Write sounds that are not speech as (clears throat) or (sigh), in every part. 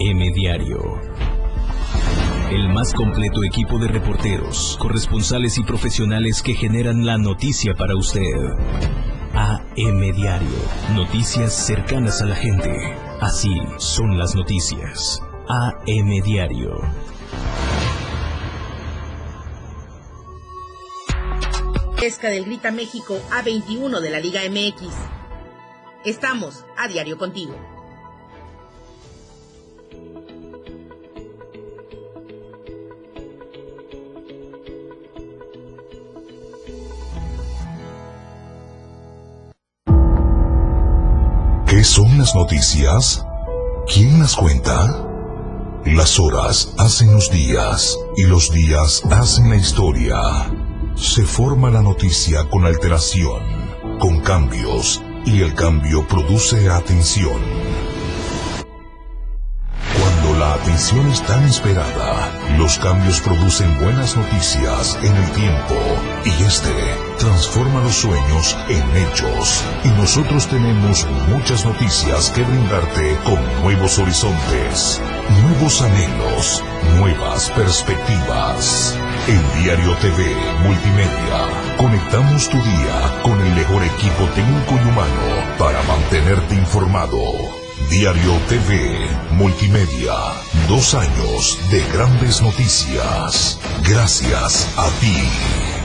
AM Diario. El más completo equipo de reporteros, corresponsales y profesionales que generan la noticia para usted. AM Diario. Noticias cercanas a la gente. Así son las noticias. AM Diario. Pesca del Grita México A21 de la Liga MX. Estamos a diario contigo. ¿Qué son las noticias? ¿Quién las cuenta? Las horas hacen los días y los días hacen la historia. Se forma la noticia con alteración, con cambios, y el cambio produce atención. Cuando la atención es tan esperada, los cambios producen buenas noticias en el tiempo y este transforma los sueños en hechos. Y nosotros tenemos muchas noticias que brindarte con nuevos horizontes, nuevos anhelos, nuevas perspectivas. En Diario TV Multimedia, conectamos tu día con el mejor equipo técnico y humano para mantenerte informado. Diario TV Multimedia, dos años de grandes noticias. Gracias a ti.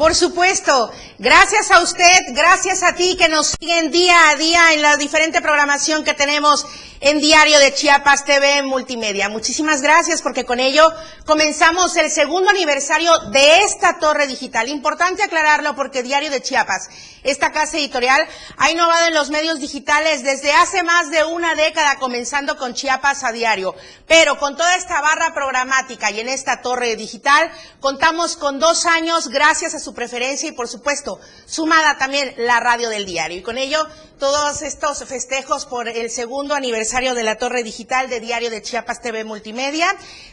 Por supuesto, gracias a usted, gracias a ti que nos siguen día a día en la diferente programación que tenemos en Diario de Chiapas TV Multimedia. Muchísimas gracias porque con ello comenzamos el segundo aniversario de esta torre digital. Importante aclararlo porque Diario de Chiapas, esta casa editorial, ha innovado en los medios digitales desde hace más de una década, comenzando con Chiapas a diario. Pero con toda esta barra programática y en esta torre digital, contamos con dos años gracias a su preferencia y por supuesto, sumada también la radio del diario. Y con ello, todos estos festejos por el segundo aniversario de la torre digital de Diario de Chiapas TV Multimedia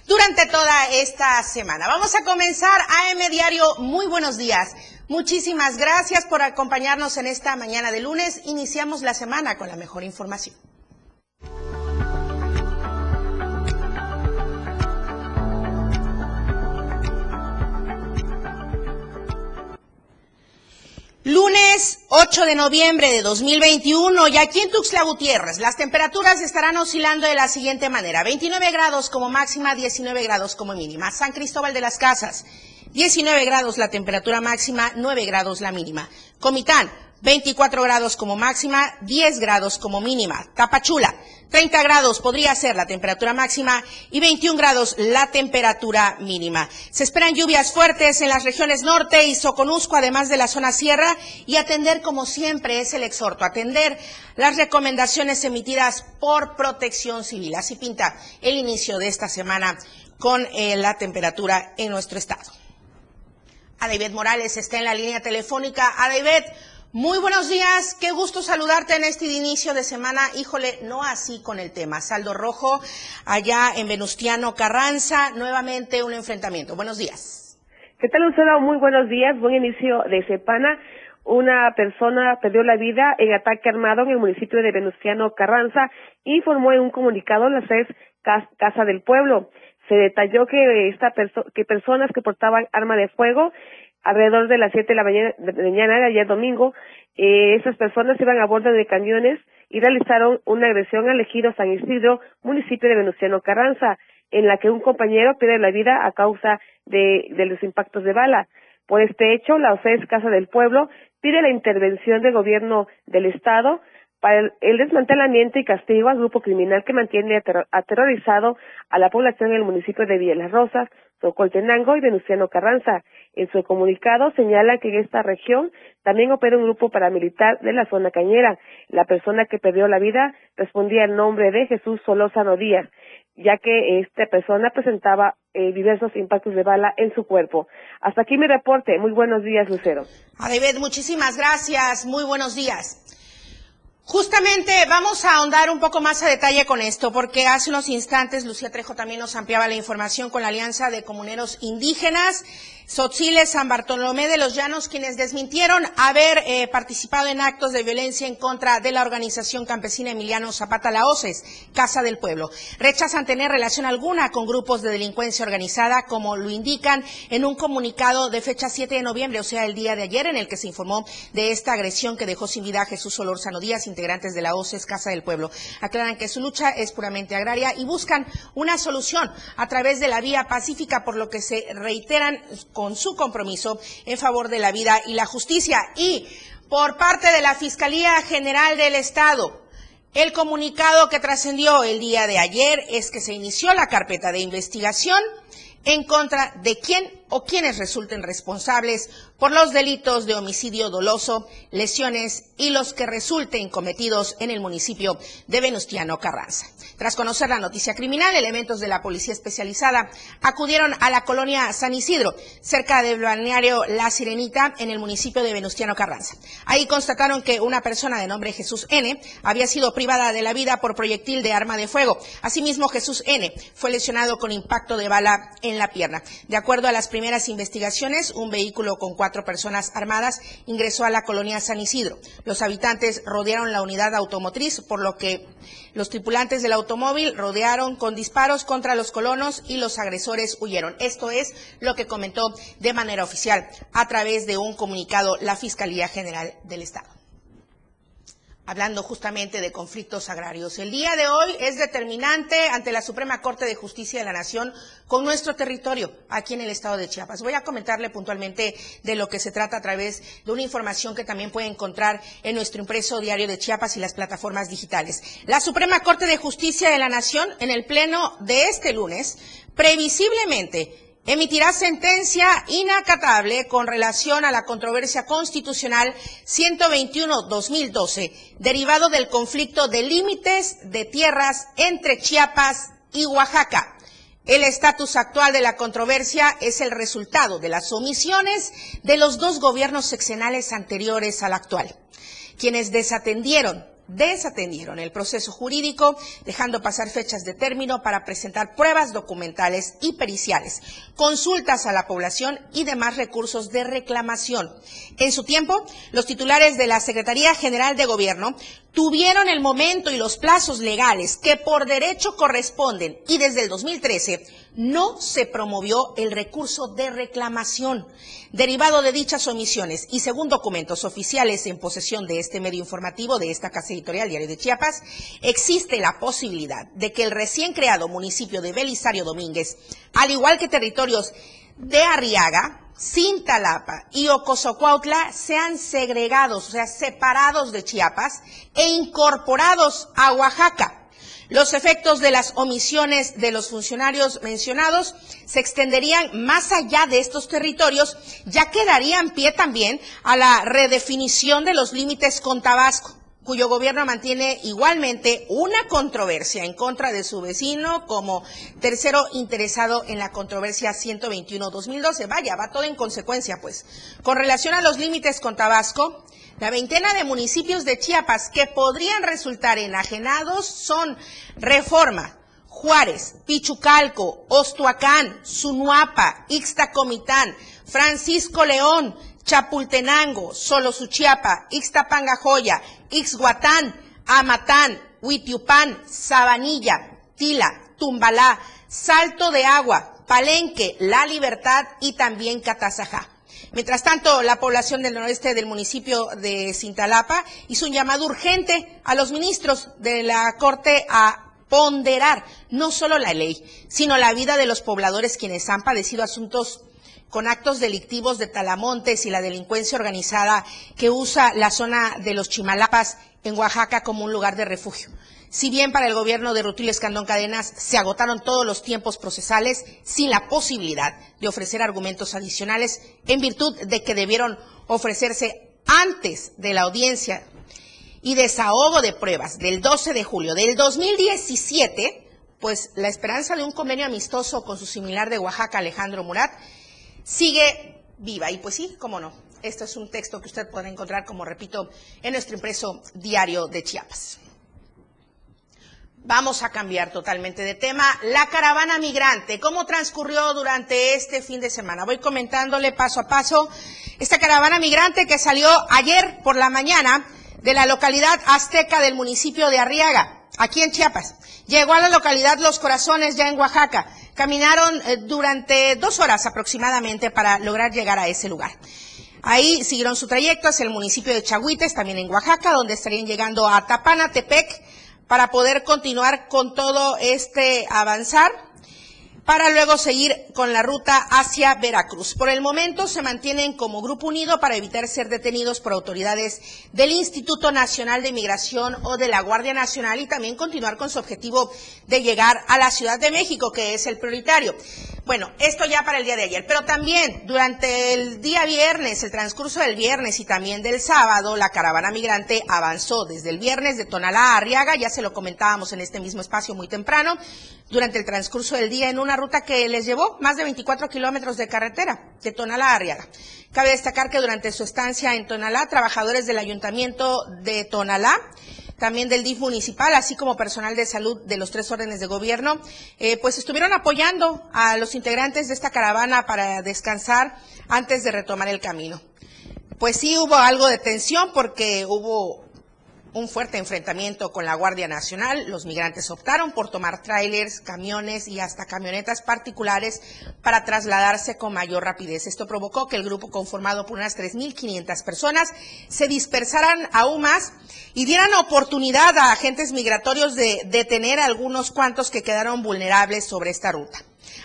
durante toda esta semana. Vamos a comenzar AM Diario. Muy buenos días. Muchísimas gracias por acompañarnos en esta mañana de lunes. Iniciamos la semana con la mejor información. Lunes 8 de noviembre de 2021 y aquí en Tuxtla Gutiérrez las temperaturas estarán oscilando de la siguiente manera. 29 grados como máxima, 19 grados como mínima. San Cristóbal de las Casas, 19 grados la temperatura máxima, 9 grados la mínima. Comitán, 24 grados como máxima, 10 grados como mínima. Tapachula, 30 grados podría ser la temperatura máxima y 21 grados la temperatura mínima. Se esperan lluvias fuertes en las regiones norte y Soconusco, además de la zona sierra, y atender, como siempre, es el exhorto, atender las recomendaciones emitidas por protección civil. Así pinta el inicio de esta semana con eh, la temperatura en nuestro estado. Adaibet Morales está en la línea telefónica. Adaibet, muy buenos días, qué gusto saludarte en este inicio de semana. Híjole, no así con el tema. Saldo rojo allá en Venustiano Carranza, nuevamente un enfrentamiento. Buenos días. ¿Qué tal, Lucero? Muy buenos días, buen inicio de semana. Una persona perdió la vida en ataque armado en el municipio de Venustiano Carranza, informó en un comunicado la CES Casa del Pueblo. Se detalló que, esta que personas que portaban arma de fuego alrededor de las 7 de la mañana de, mañana ayer domingo, eh, esas personas iban a bordo de camiones y realizaron una agresión al ejido San Isidro, municipio de Venustiano Carranza, en la que un compañero pierde la vida a causa de, los impactos de bala. Por este hecho, la OCES Casa del Pueblo pide la intervención del gobierno del Estado para el, desmantelamiento y castigo al grupo criminal que mantiene aterrorizado a la población en el municipio de Villas Rosas, Socoltenango y Venustiano Carranza. En su comunicado señala que en esta región también opera un grupo paramilitar de la zona cañera. La persona que perdió la vida respondía el nombre de Jesús Solózano Díaz, ya que esta persona presentaba eh, diversos impactos de bala en su cuerpo. Hasta aquí mi reporte. Muy buenos días, Lucero. David, muchísimas gracias. Muy buenos días. Justamente vamos a ahondar un poco más a detalle con esto, porque hace unos instantes Lucía Trejo también nos ampliaba la información con la Alianza de Comuneros Indígenas. Sotziles San Bartolomé de los Llanos, quienes desmintieron haber eh, participado en actos de violencia en contra de la organización campesina Emiliano Zapata Laoces, Casa del Pueblo. Rechazan tener relación alguna con grupos de delincuencia organizada, como lo indican en un comunicado de fecha 7 de noviembre, o sea, el día de ayer, en el que se informó de esta agresión que dejó sin vida a Jesús Solorzano Díaz, integrantes de la OCES Casa del Pueblo. Aclaran que su lucha es puramente agraria y buscan una solución a través de la vía pacífica, por lo que se reiteran con su compromiso en favor de la vida y la justicia. Y por parte de la Fiscalía General del Estado, el comunicado que trascendió el día de ayer es que se inició la carpeta de investigación en contra de quién o quienes resulten responsables por los delitos de homicidio doloso, lesiones y los que resulten cometidos en el municipio de Venustiano Carranza. Tras conocer la noticia criminal, elementos de la policía especializada acudieron a la colonia San Isidro, cerca del balneario La Sirenita, en el municipio de Venustiano Carranza. Ahí constataron que una persona de nombre Jesús N había sido privada de la vida por proyectil de arma de fuego. Asimismo, Jesús N fue lesionado con impacto de bala en la pierna. De acuerdo a las primeras investigaciones, un vehículo con cuatro personas armadas ingresó a la colonia San Isidro. Los habitantes rodearon la unidad automotriz, por lo que los tripulantes del automóvil rodearon con disparos contra los colonos y los agresores huyeron. Esto es lo que comentó de manera oficial a través de un comunicado la Fiscalía General del Estado hablando justamente de conflictos agrarios. El día de hoy es determinante ante la Suprema Corte de Justicia de la Nación con nuestro territorio aquí en el estado de Chiapas. Voy a comentarle puntualmente de lo que se trata a través de una información que también puede encontrar en nuestro impreso diario de Chiapas y las plataformas digitales. La Suprema Corte de Justicia de la Nación en el pleno de este lunes previsiblemente emitirá sentencia inacatable con relación a la controversia constitucional 121-2012, derivado del conflicto de límites de tierras entre Chiapas y Oaxaca. El estatus actual de la controversia es el resultado de las omisiones de los dos gobiernos seccionales anteriores al actual, quienes desatendieron desatendieron el proceso jurídico, dejando pasar fechas de término para presentar pruebas documentales y periciales, consultas a la población y demás recursos de reclamación. En su tiempo, los titulares de la Secretaría General de Gobierno tuvieron el momento y los plazos legales que por derecho corresponden y desde el 2013 no se promovió el recurso de reclamación derivado de dichas omisiones y según documentos oficiales en posesión de este medio informativo de esta casa editorial Diario de Chiapas, existe la posibilidad de que el recién creado municipio de Belisario Domínguez, al igual que territorios de Arriaga, Cintalapa y Ocosocuautla sean segregados, o sea, separados de Chiapas e incorporados a Oaxaca. Los efectos de las omisiones de los funcionarios mencionados se extenderían más allá de estos territorios, ya que darían pie también a la redefinición de los límites con Tabasco cuyo gobierno mantiene igualmente una controversia en contra de su vecino como tercero interesado en la controversia 121-2012. Vaya, va todo en consecuencia, pues. Con relación a los límites con Tabasco, la veintena de municipios de Chiapas que podrían resultar enajenados son Reforma, Juárez, Pichucalco, Ostuacán, Sunuapa, Ixtacomitán, Francisco León, Chapultenango, Solosuchiapa, Ixtapangajoya, Ixhuatán, Amatán, Huitiupán, Sabanilla, Tila, Tumbalá, Salto de Agua, Palenque, La Libertad y también Catazajá. Mientras tanto, la población del noroeste del municipio de Cintalapa hizo un llamado urgente a los ministros de la Corte a ponderar no solo la ley, sino la vida de los pobladores quienes han padecido asuntos con actos delictivos de talamontes y la delincuencia organizada que usa la zona de los Chimalapas en Oaxaca como un lugar de refugio. Si bien para el gobierno de Rutilio Escandón Cadenas se agotaron todos los tiempos procesales sin la posibilidad de ofrecer argumentos adicionales en virtud de que debieron ofrecerse antes de la audiencia y desahogo de pruebas del 12 de julio del 2017, pues la esperanza de un convenio amistoso con su similar de Oaxaca, Alejandro Murat, sigue viva. Y pues sí, cómo no. Esto es un texto que usted puede encontrar, como repito, en nuestro impreso diario de Chiapas. Vamos a cambiar totalmente de tema. La caravana migrante, ¿cómo transcurrió durante este fin de semana? Voy comentándole paso a paso. Esta caravana migrante que salió ayer por la mañana de la localidad azteca del municipio de Arriaga, aquí en Chiapas. Llegó a la localidad Los Corazones, ya en Oaxaca. Caminaron eh, durante dos horas aproximadamente para lograr llegar a ese lugar. Ahí siguieron su trayecto hacia el municipio de Chahuites, también en Oaxaca, donde estarían llegando a Tapana, Tepec, para poder continuar con todo este avanzar para luego seguir con la ruta hacia Veracruz. Por el momento se mantienen como grupo unido para evitar ser detenidos por autoridades del Instituto Nacional de Migración o de la Guardia Nacional y también continuar con su objetivo de llegar a la Ciudad de México, que es el prioritario. Bueno, esto ya para el día de ayer, pero también durante el día viernes, el transcurso del viernes y también del sábado, la caravana migrante avanzó desde el viernes de Tonalá a Arriaga, ya se lo comentábamos en este mismo espacio muy temprano, durante el transcurso del día en una ruta que les llevó más de 24 kilómetros de carretera de Tonalá a Arriaga. Cabe destacar que durante su estancia en Tonalá, trabajadores del ayuntamiento de Tonalá, también del DIF municipal, así como personal de salud de los tres órdenes de gobierno, eh, pues estuvieron apoyando a los integrantes de esta caravana para descansar antes de retomar el camino. Pues sí hubo algo de tensión porque hubo un fuerte enfrentamiento con la Guardia Nacional. Los migrantes optaron por tomar trailers, camiones y hasta camionetas particulares para trasladarse con mayor rapidez. Esto provocó que el grupo conformado por unas 3.500 personas se dispersaran aún más y dieran oportunidad a agentes migratorios de detener a algunos cuantos que quedaron vulnerables sobre esta ruta.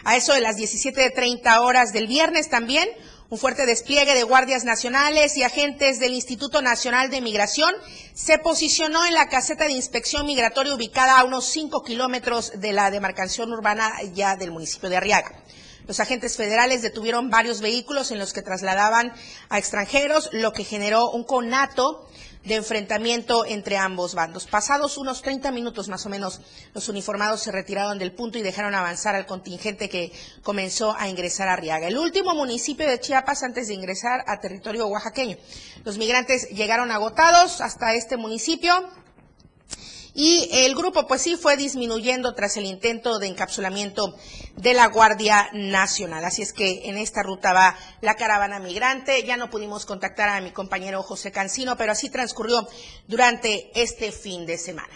A eso de las 17.30 horas del viernes también, un fuerte despliegue de guardias nacionales y agentes del Instituto Nacional de Migración se posicionó en la caseta de inspección migratoria ubicada a unos 5 kilómetros de la demarcación urbana ya del municipio de Arriaga. Los agentes federales detuvieron varios vehículos en los que trasladaban a extranjeros, lo que generó un conato de enfrentamiento entre ambos bandos. Pasados unos 30 minutos más o menos, los uniformados se retiraron del punto y dejaron avanzar al contingente que comenzó a ingresar a Riaga, el último municipio de Chiapas antes de ingresar a territorio oaxaqueño. Los migrantes llegaron agotados hasta este municipio y el grupo pues sí fue disminuyendo tras el intento de encapsulamiento de la Guardia Nacional. Así es que en esta ruta va la caravana migrante. Ya no pudimos contactar a mi compañero José Cancino, pero así transcurrió durante este fin de semana.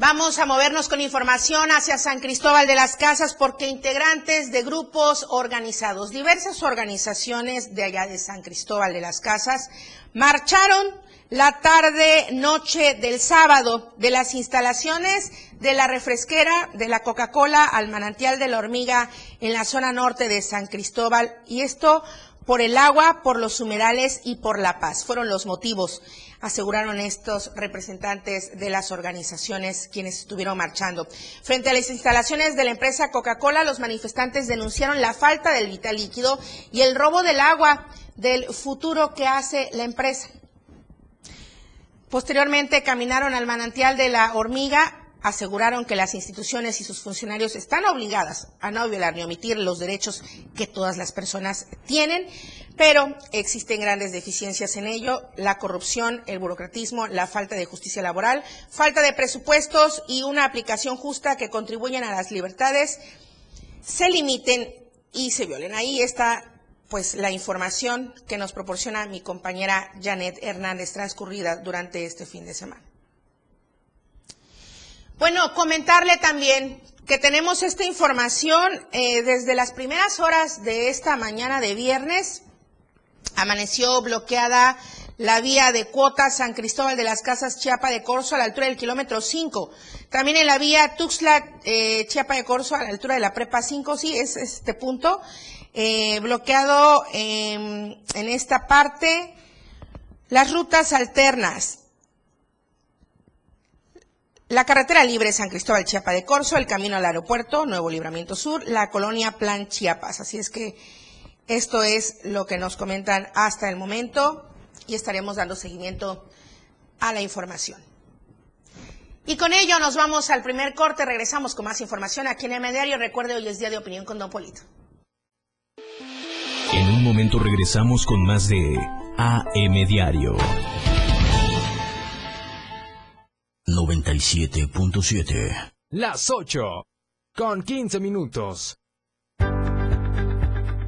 Vamos a movernos con información hacia San Cristóbal de las Casas porque integrantes de grupos organizados, diversas organizaciones de allá de San Cristóbal de las Casas, marcharon la tarde noche del sábado de las instalaciones de la refresquera de la Coca-Cola al manantial de la hormiga en la zona norte de San Cristóbal y esto por el agua, por los humedales y por la paz. Fueron los motivos, aseguraron estos representantes de las organizaciones quienes estuvieron marchando. Frente a las instalaciones de la empresa Coca-Cola, los manifestantes denunciaron la falta del vital líquido y el robo del agua del futuro que hace la empresa. Posteriormente caminaron al manantial de la hormiga, aseguraron que las instituciones y sus funcionarios están obligadas a no violar ni omitir los derechos que todas las personas tienen, pero existen grandes deficiencias en ello, la corrupción, el burocratismo, la falta de justicia laboral, falta de presupuestos y una aplicación justa que contribuyen a las libertades se limiten y se violen. Ahí está pues la información que nos proporciona mi compañera Janet Hernández transcurrida durante este fin de semana. Bueno, comentarle también que tenemos esta información eh, desde las primeras horas de esta mañana de viernes. Amaneció bloqueada la vía de cuota San Cristóbal de las Casas Chiapa de Corzo a la altura del kilómetro 5. También en la vía Tuxtla eh, Chiapa de Corzo a la altura de la Prepa 5, sí, es este punto. Eh, bloqueado en esta parte las rutas alternas. La carretera libre San Cristóbal Chiapa de Corzo, el camino al aeropuerto, Nuevo Libramiento Sur, la colonia Plan Chiapas. Así es que esto es lo que nos comentan hasta el momento y estaremos dando seguimiento a la información. Y con ello nos vamos al primer corte, regresamos con más información aquí en el Diario. Recuerde, hoy es día de opinión con Don Polito. En un momento regresamos con más de AM Diario. 97.7. Las 8 con 15 minutos.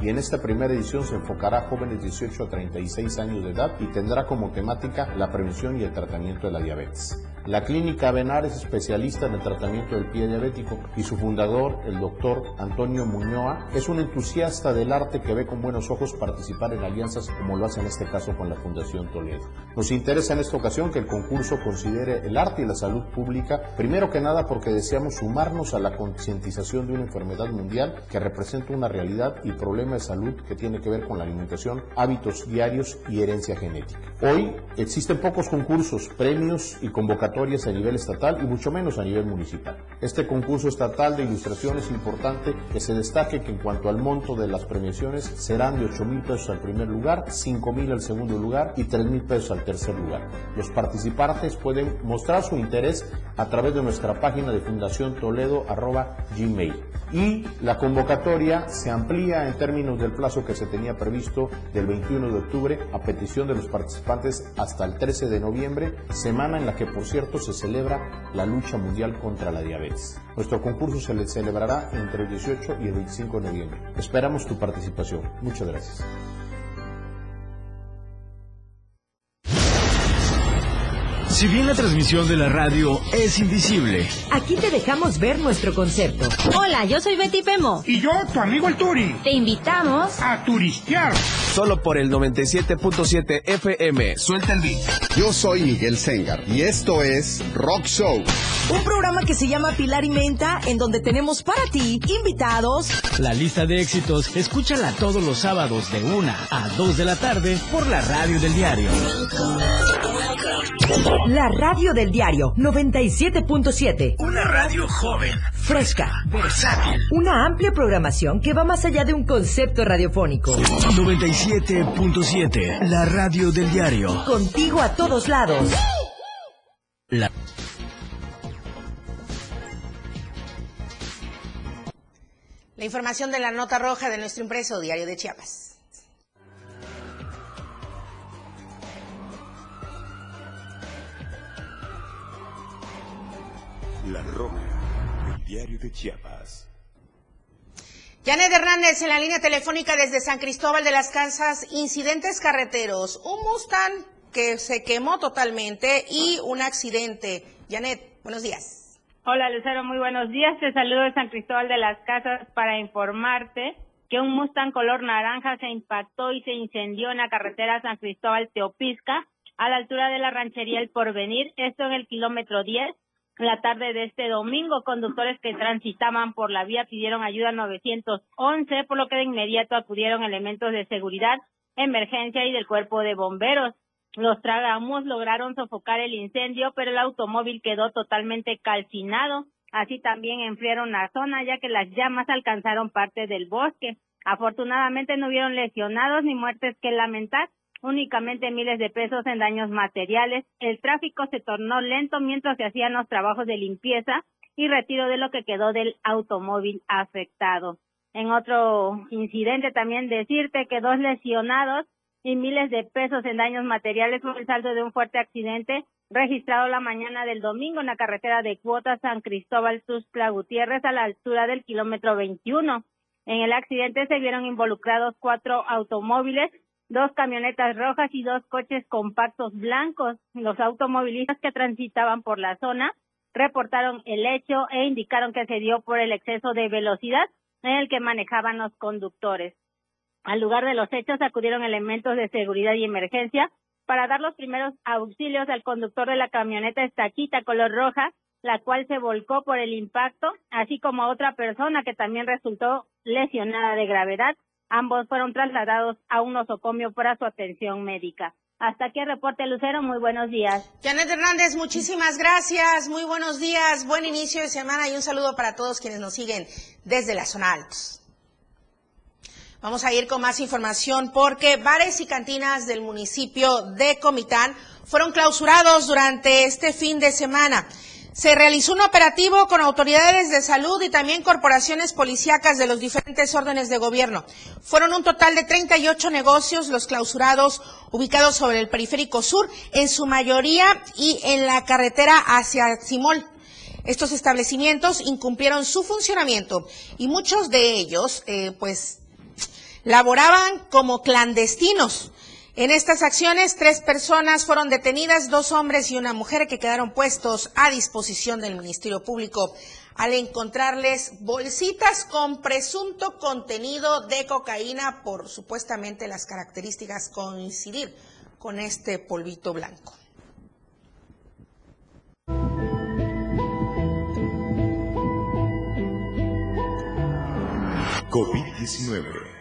y en esta primera edición se enfocará a jóvenes de 18 a 36 años de edad y tendrá como temática la prevención y el tratamiento de la diabetes. La clínica Benar es especialista en el tratamiento del pie diabético y su fundador, el doctor Antonio Muñoa, es un entusiasta del arte que ve con buenos ojos participar en alianzas como lo hace en este caso con la Fundación Toledo. Nos interesa en esta ocasión que el concurso considere el arte y la salud pública, primero que nada porque deseamos sumarnos a la concientización de una enfermedad mundial que representa una realidad y problema de salud que tiene que ver con la alimentación, hábitos diarios y herencia genética. Hoy existen pocos concursos, premios y convocatorias a nivel estatal y mucho menos a nivel municipal. Este concurso estatal de ilustración es importante que se destaque que en cuanto al monto de las premiaciones serán de 8 mil pesos al primer lugar, 5 mil al segundo lugar y 3 mil pesos al tercer lugar. Los participantes pueden mostrar su interés a través de nuestra página de Fundación Toledo gmail. Y la convocatoria se amplía en términos del plazo que se tenía previsto del 21 de octubre a petición de los participantes hasta el 13 de noviembre, semana en la que por cierto se celebra la lucha mundial contra la diabetes. Nuestro concurso se celebrará entre el 18 y el 25 de noviembre. Esperamos tu participación. Muchas gracias. Si bien la transmisión de la radio es invisible, aquí te dejamos ver nuestro concepto. Hola, yo soy Betty Pemo. Y yo, tu amigo el Turi. Te invitamos a turistear. Solo por el 97.7 FM. Suelta el beat. Yo soy Miguel Sengar y esto es Rock Show. Un programa que se llama Pilar y Menta, en donde tenemos para ti invitados. La lista de éxitos, escúchala todos los sábados de 1 a 2 de la tarde por la radio del diario. La radio del diario 97.7. Una radio joven, fresca, versátil. Una amplia programación que va más allá de un concepto radiofónico. 97.7. La radio del diario. Contigo a todos lados. La información de la nota roja de nuestro impreso Diario de Chiapas. La Roja, el diario de Chiapas. Janet Hernández en la línea telefónica desde San Cristóbal de las Casas, incidentes carreteros, un Mustang que se quemó totalmente y un accidente. Janet, buenos días. Hola Lucero, muy buenos días. Te saludo de San Cristóbal de las Casas para informarte que un Mustang color naranja se impactó y se incendió en la carretera San Cristóbal Teopisca a la altura de la ranchería El Porvenir, esto en el kilómetro 10 la tarde de este domingo, conductores que transitaban por la vía pidieron ayuda 911, por lo que de inmediato acudieron elementos de seguridad, emergencia y del cuerpo de bomberos. Los tragamos lograron sofocar el incendio, pero el automóvil quedó totalmente calcinado. Así también enfriaron la zona, ya que las llamas alcanzaron parte del bosque. Afortunadamente no hubieron lesionados ni muertes que lamentar, únicamente miles de pesos en daños materiales. El tráfico se tornó lento mientras se hacían los trabajos de limpieza y retiro de lo que quedó del automóvil afectado. En otro incidente también decirte que dos lesionados y miles de pesos en daños materiales fue el saldo de un fuerte accidente registrado la mañana del domingo en la carretera de Cuota San Cristóbal Tuxtla Gutiérrez a la altura del kilómetro 21. En el accidente se vieron involucrados cuatro automóviles dos camionetas rojas y dos coches compactos blancos. Los automovilistas que transitaban por la zona reportaron el hecho e indicaron que se dio por el exceso de velocidad en el que manejaban los conductores. Al lugar de los hechos acudieron elementos de seguridad y emergencia para dar los primeros auxilios al conductor de la camioneta estaquita color roja, la cual se volcó por el impacto, así como a otra persona que también resultó lesionada de gravedad Ambos fueron trasladados a un nosocomio para su atención médica. Hasta aquí el reporte Lucero, muy buenos días. Janet Hernández, muchísimas gracias, muy buenos días, buen inicio de semana y un saludo para todos quienes nos siguen desde la zona altos. Vamos a ir con más información porque bares y cantinas del municipio de Comitán fueron clausurados durante este fin de semana. Se realizó un operativo con autoridades de salud y también corporaciones policíacas de los diferentes órdenes de gobierno. Fueron un total de 38 negocios los clausurados ubicados sobre el periférico sur, en su mayoría y en la carretera hacia Simol. Estos establecimientos incumplieron su funcionamiento y muchos de ellos, eh, pues, laboraban como clandestinos. En estas acciones, tres personas fueron detenidas, dos hombres y una mujer que quedaron puestos a disposición del Ministerio Público al encontrarles bolsitas con presunto contenido de cocaína por supuestamente las características coincidir con este polvito blanco. COVID-19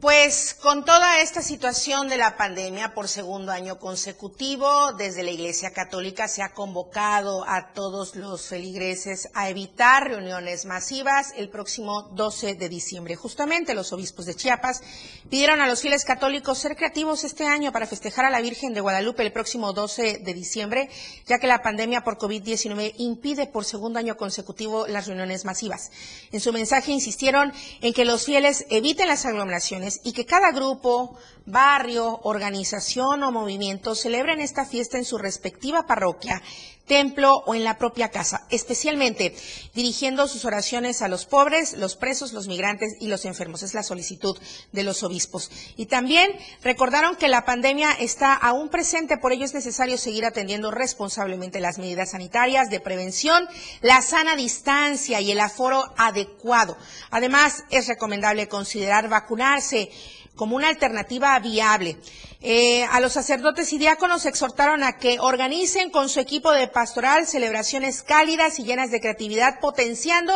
pues con toda esta situación de la pandemia por segundo año consecutivo, desde la Iglesia Católica se ha convocado a todos los feligreses a evitar reuniones masivas el próximo 12 de diciembre. Justamente los obispos de Chiapas pidieron a los fieles católicos ser creativos este año para festejar a la Virgen de Guadalupe el próximo 12 de diciembre, ya que la pandemia por COVID-19 impide por segundo año consecutivo las reuniones masivas. En su mensaje insistieron en que los fieles eviten las aglomeraciones y que cada grupo, barrio, organización o movimiento celebren esta fiesta en su respectiva parroquia, templo o en la propia casa, especialmente dirigiendo sus oraciones a los pobres, los presos, los migrantes y los enfermos. Es la solicitud de los obispos. Y también recordaron que la pandemia está aún presente, por ello es necesario seguir atendiendo responsablemente las medidas sanitarias de prevención, la sana distancia y el aforo adecuado. Además, es recomendable considerar vacunarse como una alternativa viable. Eh, a los sacerdotes y diáconos exhortaron a que organicen con su equipo de pastoral celebraciones cálidas y llenas de creatividad, potenciando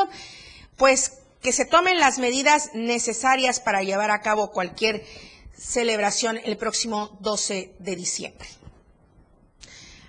pues que se tomen las medidas necesarias para llevar a cabo cualquier celebración el próximo 12 de diciembre.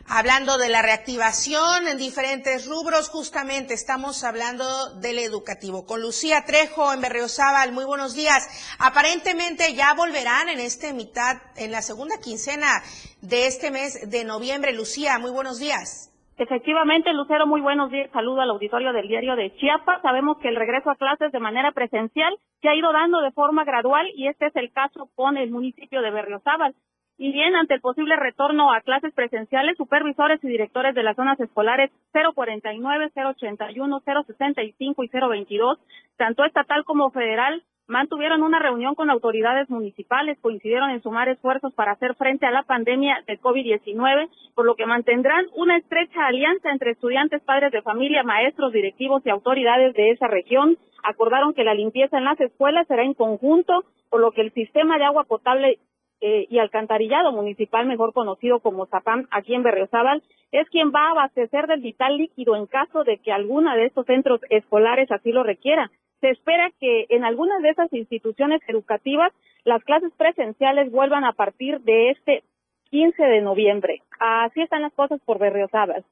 Hablando de la reactivación en diferentes rubros, justamente estamos hablando del educativo. Con Lucía Trejo en Berriozábal, muy buenos días. Aparentemente ya volverán en este mitad, en la segunda quincena de este mes de noviembre. Lucía, muy buenos días. Efectivamente, Lucero, muy buenos días. Saludo al auditorio del diario de Chiapas. Sabemos que el regreso a clases de manera presencial se ha ido dando de forma gradual y este es el caso con el municipio de Berriozábal. Y bien, ante el posible retorno a clases presenciales, supervisores y directores de las zonas escolares 049, 081, 065 y 022, tanto estatal como federal, mantuvieron una reunión con autoridades municipales, coincidieron en sumar esfuerzos para hacer frente a la pandemia de COVID-19, por lo que mantendrán una estrecha alianza entre estudiantes, padres de familia, maestros, directivos y autoridades de esa región. Acordaron que la limpieza en las escuelas será en conjunto, por lo que el sistema de agua potable eh, y alcantarillado municipal, mejor conocido como Zapam, aquí en Berriozábal, es quien va a abastecer del vital líquido en caso de que alguna de estos centros escolares así lo requiera. Se espera que en algunas de esas instituciones educativas las clases presenciales vuelvan a partir de este 15 de noviembre. Así están las cosas por Berriozábal.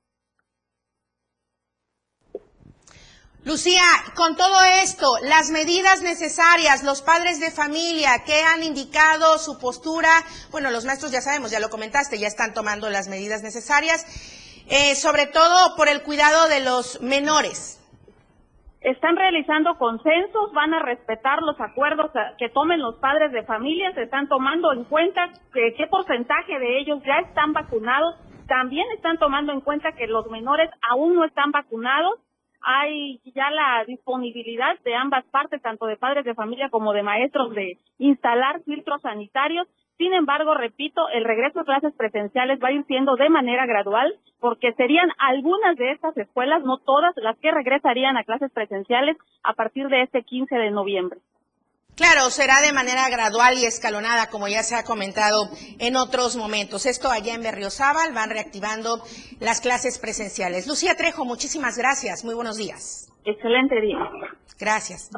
Lucía, con todo esto, las medidas necesarias, los padres de familia que han indicado su postura, bueno, los maestros ya sabemos, ya lo comentaste, ya están tomando las medidas necesarias, eh, sobre todo por el cuidado de los menores. Están realizando consensos, van a respetar los acuerdos que tomen los padres de familia, se están tomando en cuenta qué porcentaje de ellos ya están vacunados, también están tomando en cuenta que los menores aún no están vacunados hay ya la disponibilidad de ambas partes, tanto de padres de familia como de maestros, de instalar filtros sanitarios. Sin embargo, repito, el regreso a clases presenciales va a ir siendo de manera gradual, porque serían algunas de estas escuelas, no todas, las que regresarían a clases presenciales a partir de este 15 de noviembre. Claro, será de manera gradual y escalonada, como ya se ha comentado en otros momentos. Esto allá en Berriozábal van reactivando las clases presenciales. Lucía Trejo, muchísimas gracias. Muy buenos días. Excelente día. Gracias.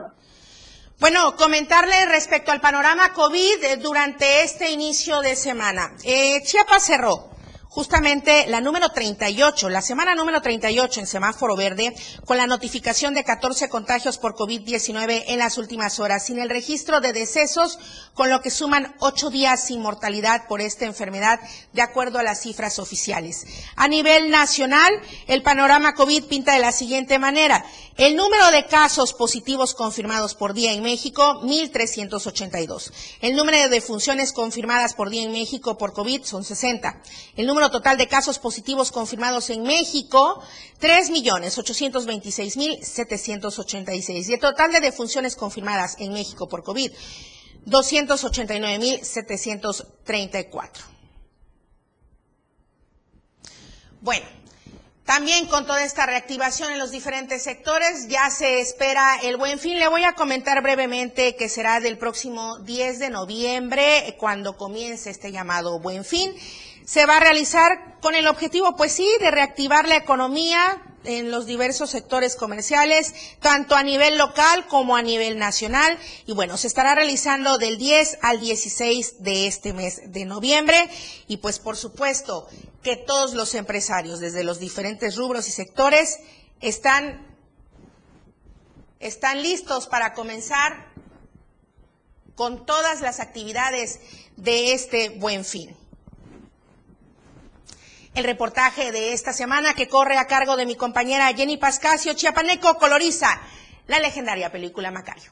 Bueno, comentarle respecto al panorama COVID eh, durante este inicio de semana. Eh, Chiapas cerró justamente la número 38, la semana número 38 en semáforo verde, con la notificación de 14 contagios por COVID-19 en las últimas horas, sin el registro de decesos, con lo que suman ocho días sin mortalidad por esta enfermedad, de acuerdo a las cifras oficiales. A nivel nacional, el panorama COVID pinta de la siguiente manera. El número de casos positivos confirmados por día en México, 1.382. El número de defunciones confirmadas por día en México por COVID son 60. El número total de casos positivos confirmados en México, 3.826.786. Y el total de defunciones confirmadas en México por COVID, 289.734. Bueno, también con toda esta reactivación en los diferentes sectores, ya se espera el buen fin. Le voy a comentar brevemente que será del próximo 10 de noviembre, cuando comience este llamado buen fin se va a realizar con el objetivo, pues sí, de reactivar la economía en los diversos sectores comerciales, tanto a nivel local como a nivel nacional. Y bueno, se estará realizando del 10 al 16 de este mes de noviembre. Y pues por supuesto que todos los empresarios, desde los diferentes rubros y sectores, están, están listos para comenzar con todas las actividades de este buen fin el reportaje de esta semana que corre a cargo de mi compañera Jenny Pascasio. Chiapaneco coloriza la legendaria película Macario.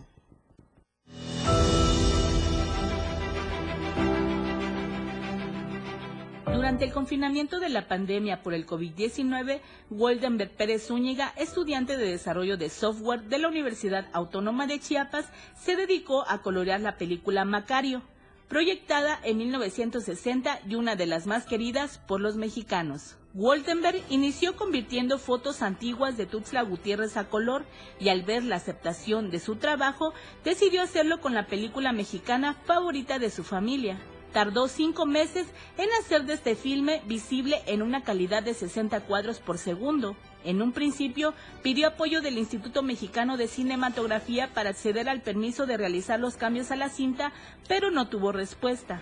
Durante el confinamiento de la pandemia por el COVID-19, Waldenberg Pérez Zúñiga, estudiante de desarrollo de software de la Universidad Autónoma de Chiapas, se dedicó a colorear la película Macario, proyectada en 1960 y una de las más queridas por los mexicanos. Woltenberg inició convirtiendo fotos antiguas de Tuxtla Gutiérrez a color y al ver la aceptación de su trabajo decidió hacerlo con la película mexicana favorita de su familia. Tardó cinco meses en hacer de este filme visible en una calidad de 60 cuadros por segundo. En un principio, pidió apoyo del Instituto Mexicano de Cinematografía para acceder al permiso de realizar los cambios a la cinta, pero no tuvo respuesta.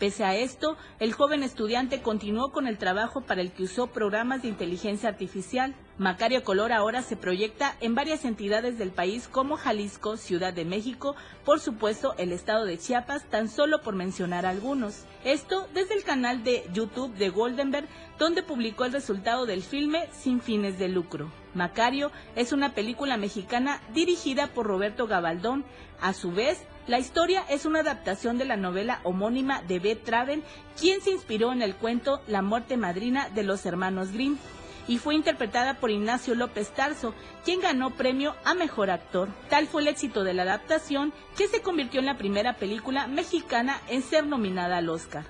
Pese a esto, el joven estudiante continuó con el trabajo para el que usó programas de inteligencia artificial. Macario Color ahora se proyecta en varias entidades del país como Jalisco, Ciudad de México, por supuesto el estado de Chiapas, tan solo por mencionar algunos. Esto desde el canal de YouTube de Goldenberg, donde publicó el resultado del filme sin fines de lucro. Macario es una película mexicana dirigida por Roberto Gabaldón. A su vez, la historia es una adaptación de la novela homónima de Beth Traven, quien se inspiró en el cuento La muerte madrina de los hermanos Grimm y fue interpretada por Ignacio López Tarso, quien ganó premio a Mejor Actor. Tal fue el éxito de la adaptación que se convirtió en la primera película mexicana en ser nominada al Oscar.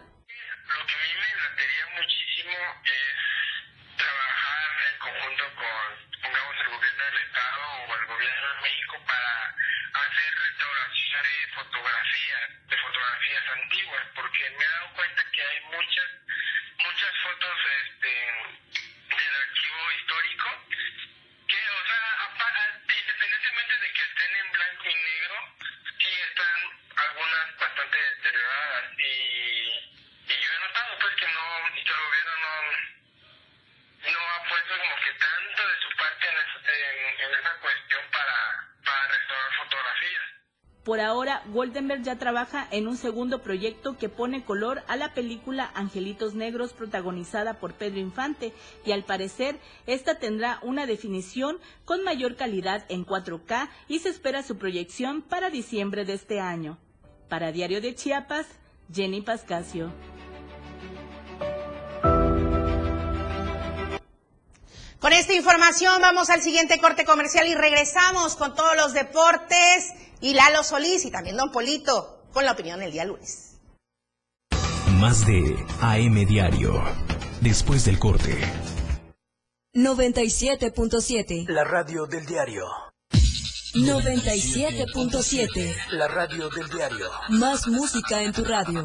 Por ahora, Goldenberg ya trabaja en un segundo proyecto que pone color a la película Angelitos Negros protagonizada por Pedro Infante y al parecer esta tendrá una definición con mayor calidad en 4K y se espera su proyección para diciembre de este año. Para Diario de Chiapas, Jenny Pascasio. Con esta información vamos al siguiente corte comercial y regresamos con todos los deportes y Lalo Solís y también Don Polito con la opinión el día lunes. Más de AM Diario. Después del corte. 97.7. La radio del diario. 97.7. La radio del diario. Más música en tu radio.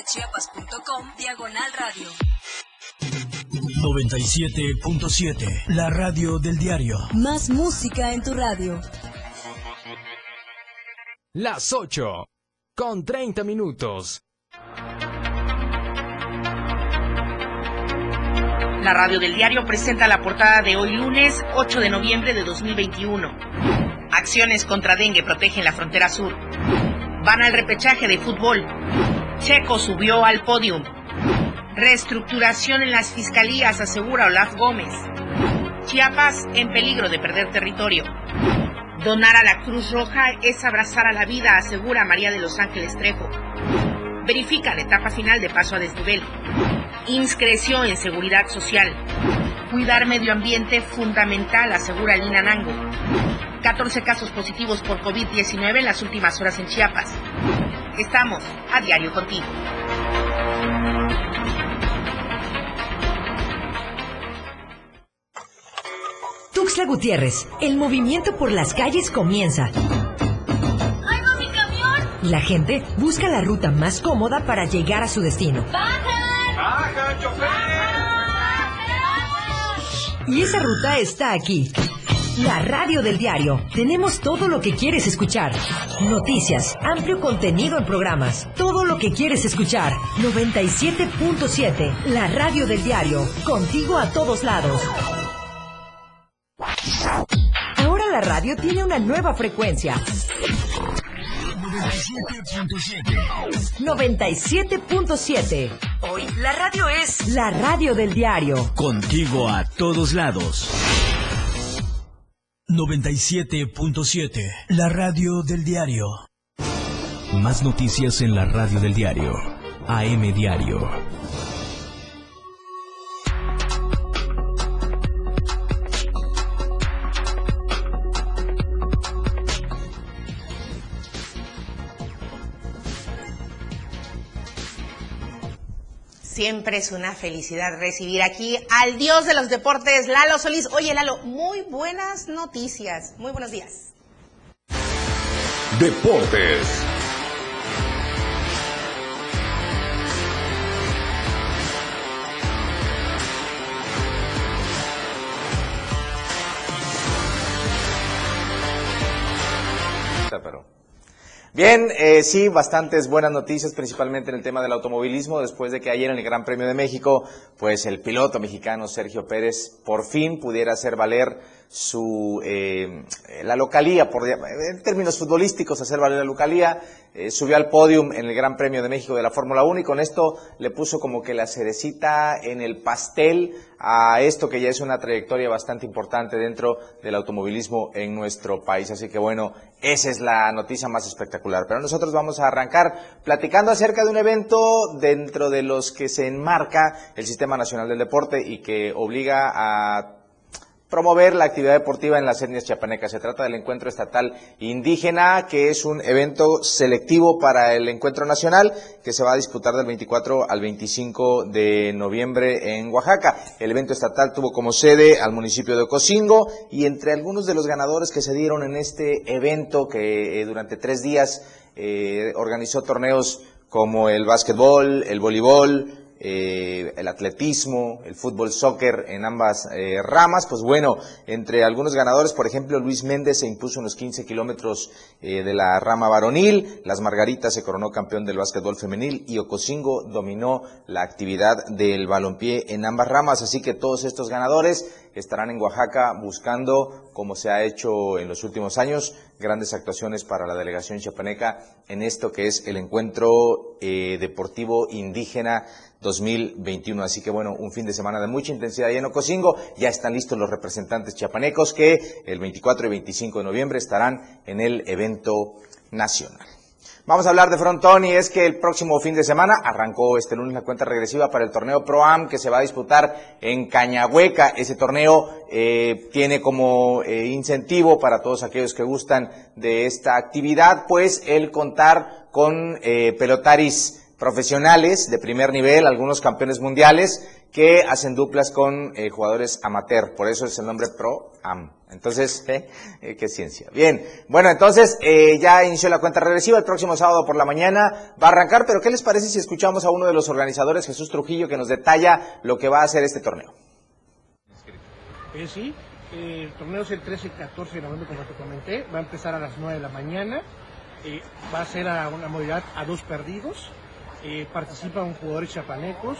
www.diariodechiapas.com Diagonal Radio. 97.7. La radio del diario. Más música en tu radio. Las 8 con 30 minutos. La radio del diario presenta la portada de hoy lunes 8 de noviembre de 2021. Acciones contra dengue protegen la frontera sur. Van al repechaje de fútbol. Checo subió al podium. Reestructuración en las fiscalías, asegura Olaf Gómez. Chiapas en peligro de perder territorio. Donar a la Cruz Roja es abrazar a la vida, asegura María de los Ángeles Trejo. Verifican etapa final de paso a desnivel. IMSS creció en seguridad social. Cuidar medio ambiente fundamental, asegura Lina Nango. 14 casos positivos por COVID-19 en las últimas horas en Chiapas. Estamos a diario contigo. Tuxtla Gutiérrez, el movimiento por las calles comienza. ¡Ay, no, mi camión! La gente busca la ruta más cómoda para llegar a su destino. ¡Bajan! ¡Baja, chofer! Y esa ruta está aquí. La radio del diario. Tenemos todo lo que quieres escuchar. Noticias, amplio contenido en programas. Todo lo que quieres escuchar. 97.7. La radio del diario. Contigo a todos lados. Ahora la radio tiene una nueva frecuencia. 97.7. Hoy la radio es la radio del diario. Contigo a todos lados. 97.7. La radio del diario. Más noticias en la radio del diario. AM Diario. Siempre es una felicidad recibir aquí al dios de los deportes, Lalo Solís. Oye, Lalo, muy buenas noticias. Muy buenos días. Deportes. Bien, eh, sí, bastantes buenas noticias, principalmente en el tema del automovilismo, después de que ayer en el Gran Premio de México, pues el piloto mexicano Sergio Pérez por fin pudiera hacer valer su eh, la localía, por, en términos futbolísticos, hacer valer la localía, eh, subió al podium en el Gran Premio de México de la Fórmula 1 y con esto le puso como que la cerecita en el pastel a esto que ya es una trayectoria bastante importante dentro del automovilismo en nuestro país. Así que bueno, esa es la noticia más espectacular. Pero nosotros vamos a arrancar platicando acerca de un evento dentro de los que se enmarca el Sistema Nacional del Deporte y que obliga a promover la actividad deportiva en las etnias chiapanecas. Se trata del encuentro estatal indígena, que es un evento selectivo para el encuentro nacional que se va a disputar del 24 al 25 de noviembre en Oaxaca. El evento estatal tuvo como sede al municipio de Ocosingo y entre algunos de los ganadores que se dieron en este evento que eh, durante tres días eh, organizó torneos como el básquetbol, el voleibol, eh, el atletismo, el fútbol, soccer en ambas eh, ramas. Pues bueno, entre algunos ganadores, por ejemplo, Luis Méndez se impuso en los 15 kilómetros eh, de la rama varonil, Las Margaritas se coronó campeón del básquetbol femenil y Ocosingo dominó la actividad del balompié en ambas ramas. Así que todos estos ganadores estarán en Oaxaca buscando, como se ha hecho en los últimos años, grandes actuaciones para la delegación chiapaneca en esto que es el encuentro deportivo indígena 2021. Así que bueno, un fin de semana de mucha intensidad ahí en. Ya están listos los representantes chiapanecos que el 24 y 25 de noviembre estarán en el evento nacional. Vamos a hablar de frontón y es que el próximo fin de semana arrancó este lunes la cuenta regresiva para el torneo Pro Am que se va a disputar en Cañahueca. Ese torneo eh, tiene como eh, incentivo para todos aquellos que gustan de esta actividad, pues el contar con eh, pelotaris profesionales de primer nivel, algunos campeones mundiales que hacen duplas con eh, jugadores amateur. Por eso es el nombre Pro Am. Entonces, ¿eh? (laughs) Eh, qué ciencia. Bien, bueno, entonces ya inició la cuenta regresiva. El próximo sábado por la mañana va a arrancar. Pero ¿qué les parece si escuchamos a uno de los organizadores, Jesús Trujillo, que nos detalla lo que va a hacer este torneo? sí, el torneo es el 13 y 14 de noviembre, como te comenté. Va a empezar a las 9 de la mañana. va a ser a una modalidad a dos perdidos. Participan jugadores chapanecos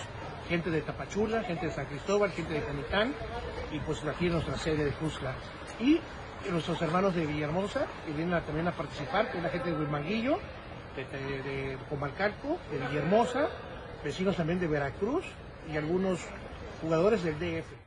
gente de Tapachula, gente de San Cristóbal, gente de Camitán y pues aquí en nuestra sede de Cusla. Y nuestros hermanos de Villahermosa que vienen también a participar, que es la gente de Huimanguillo, de, de, de Comalcalco, de Villahermosa, vecinos también de Veracruz y algunos jugadores del DF.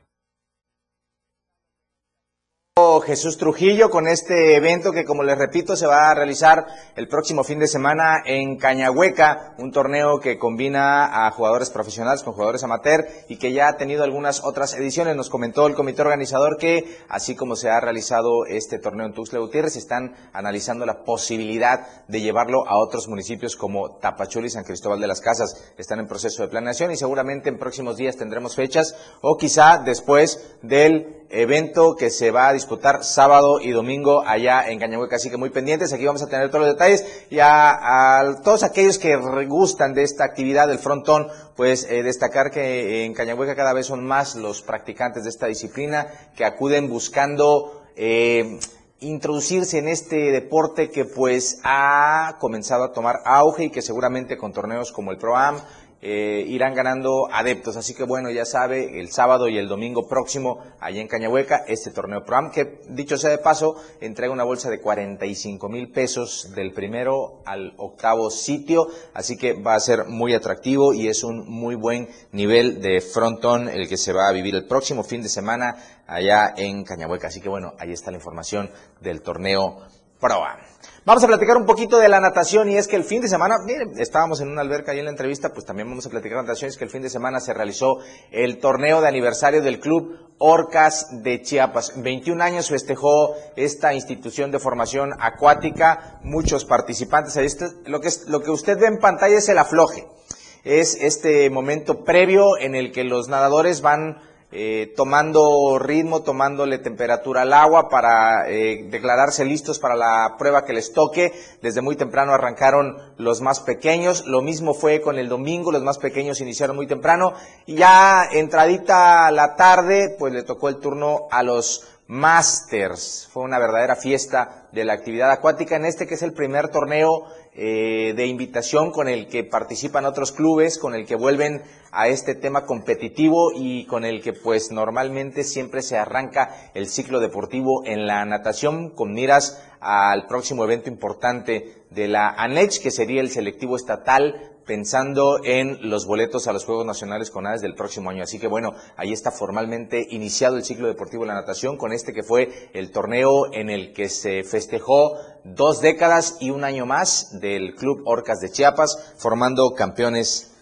Jesús Trujillo con este evento que, como les repito, se va a realizar el próximo fin de semana en Cañahueca, un torneo que combina a jugadores profesionales con jugadores amateur y que ya ha tenido algunas otras ediciones. Nos comentó el comité organizador que, así como se ha realizado este torneo en Tuxtla Gutiérrez, están analizando la posibilidad de llevarlo a otros municipios como Tapachula y San Cristóbal de las Casas. Están en proceso de planeación y seguramente en próximos días tendremos fechas o quizá después del evento que se va a disputar sábado y domingo allá en Cañahueca. Así que muy pendientes, aquí vamos a tener todos los detalles. Y a, todos aquellos que gustan de esta actividad del frontón, pues eh, destacar que en Cañahueca cada vez son más los practicantes de esta disciplina que acuden buscando... Eh, introducirse en este deporte que pues ha comenzado a tomar auge y que seguramente con torneos como el ProAm eh, irán ganando adeptos. Así que bueno, ya sabe, el sábado y el domingo próximo, allá en Cañahueca, este torneo ProAm, que dicho sea de paso, entrega una bolsa de 45 mil pesos del primero al octavo sitio. Así que va a ser muy atractivo y es un muy buen nivel de frontón el que se va a vivir el próximo fin de semana allá en Cañahueca. Así que bueno, ahí está la información del torneo ProAm. Vamos a platicar un poquito de la natación y es que el fin de semana, miren, estábamos en una alberca ahí en la entrevista, pues también vamos a platicar de natación, es que el fin de semana se realizó el torneo de aniversario del club Orcas de Chiapas. 21 años festejó esta institución de formación acuática, muchos participantes. lo, que lo que usted ve en pantalla es el afloje. Es este momento previo en el que los nadadores van eh, tomando ritmo, tomándole temperatura al agua para eh, declararse listos para la prueba que les toque. Desde muy temprano arrancaron los más pequeños, lo mismo fue con el domingo, los más pequeños iniciaron muy temprano. Y ya entradita la tarde, pues le tocó el turno a los Masters. Fue una verdadera fiesta de la actividad acuática en este que es el primer torneo eh, de invitación con el que participan otros clubes, con el que vuelven a este tema competitivo y con el que pues normalmente siempre se arranca el ciclo deportivo en la natación con miras al próximo evento importante de la ANEX, que sería el selectivo estatal pensando en los boletos a los Juegos Nacionales con ADES del próximo año. Así que bueno, ahí está formalmente iniciado el ciclo deportivo de la natación con este que fue el torneo en el que se festejó dos décadas y un año más del Club Orcas de Chiapas, formando campeones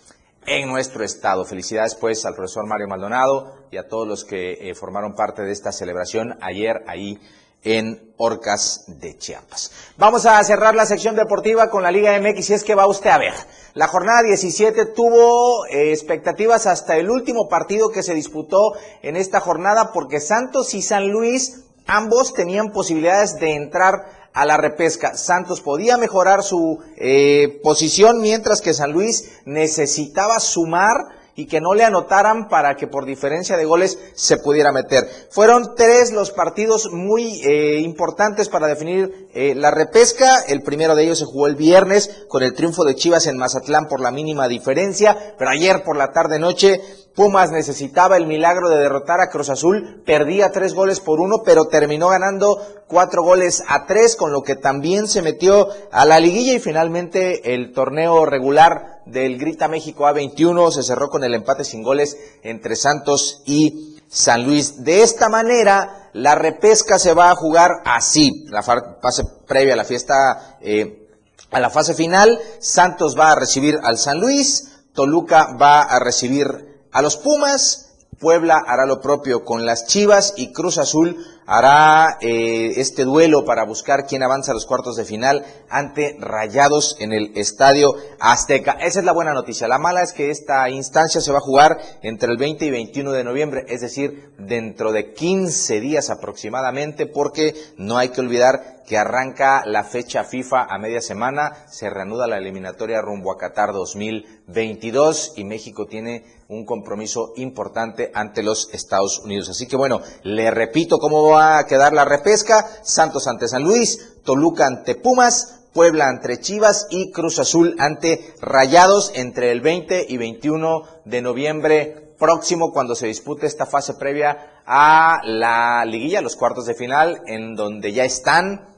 en nuestro estado. Felicidades pues al profesor Mario Maldonado y a todos los que eh, formaron parte de esta celebración ayer ahí en Orcas de Chiapas. Vamos a cerrar la sección deportiva con la Liga MX y es que va usted a ver. La jornada 17 tuvo eh, expectativas hasta el último partido que se disputó en esta jornada porque Santos y San Luis ambos tenían posibilidades de entrar a la repesca. Santos podía mejorar su eh, posición mientras que San Luis necesitaba sumar y que no le anotaran para que por diferencia de goles se pudiera meter. Fueron tres los partidos muy eh, importantes para definir eh, la repesca. El primero de ellos se jugó el viernes con el triunfo de Chivas en Mazatlán por la mínima diferencia, pero ayer por la tarde noche Pumas necesitaba el milagro de derrotar a Cruz Azul, perdía tres goles por uno, pero terminó ganando cuatro goles a tres, con lo que también se metió a la liguilla y finalmente el torneo regular del Grita México A21 se cerró con el empate sin goles entre Santos y San Luis. De esta manera, la repesca se va a jugar así, la fase previa a la fiesta eh, a la fase final. Santos va a recibir al San Luis, Toluca va a recibir a los Pumas, Puebla hará lo propio con las Chivas y Cruz Azul hará eh, este duelo para buscar quién avanza a los cuartos de final ante Rayados en el Estadio Azteca. Esa es la buena noticia. La mala es que esta instancia se va a jugar entre el 20 y 21 de noviembre, es decir, dentro de 15 días aproximadamente, porque no hay que olvidar que arranca la fecha FIFA a media semana, se reanuda la eliminatoria rumbo a Qatar 2022 y México tiene un compromiso importante ante los Estados Unidos. Así que bueno, le repito cómo va a quedar la repesca. Santos ante San Luis, Toluca ante Pumas, Puebla ante Chivas y Cruz Azul ante Rayados entre el 20 y 21 de noviembre próximo cuando se dispute esta fase previa a la liguilla, los cuartos de final, en donde ya están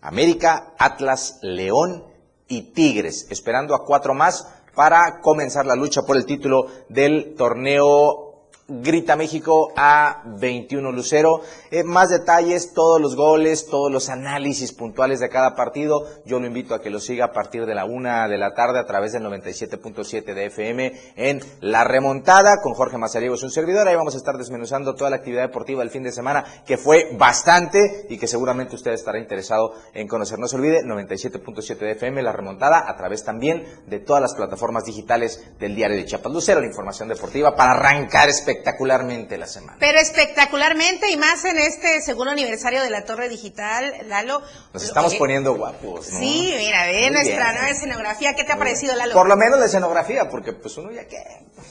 América, Atlas, León y Tigres, esperando a cuatro más para comenzar la lucha por el título del torneo Grita México a 21 Lucero. Eh, más detalles, todos los goles, todos los análisis puntuales de cada partido. Yo lo invito a que lo siga a partir de la una de la tarde a través del 97.7 de FM en La Remontada con Jorge Mazariego, un servidor. Ahí vamos a estar desmenuzando toda la actividad deportiva del fin de semana, que fue bastante y que seguramente usted estará interesado en conocer. No se olvide, 97.7 de FM, La Remontada, a través también de todas las plataformas digitales del diario de Chiapas Lucero, la información deportiva para arrancar espectacularmente la semana. Pero espectacularmente y más en este segundo aniversario de la Torre Digital, Lalo. Nos estamos Oye, poniendo guapos, ¿no? Sí, mira, ve nuestra bien. nueva escenografía. ¿Qué te ha parecido, Lalo? Por lo menos la escenografía, porque pues uno ya qué.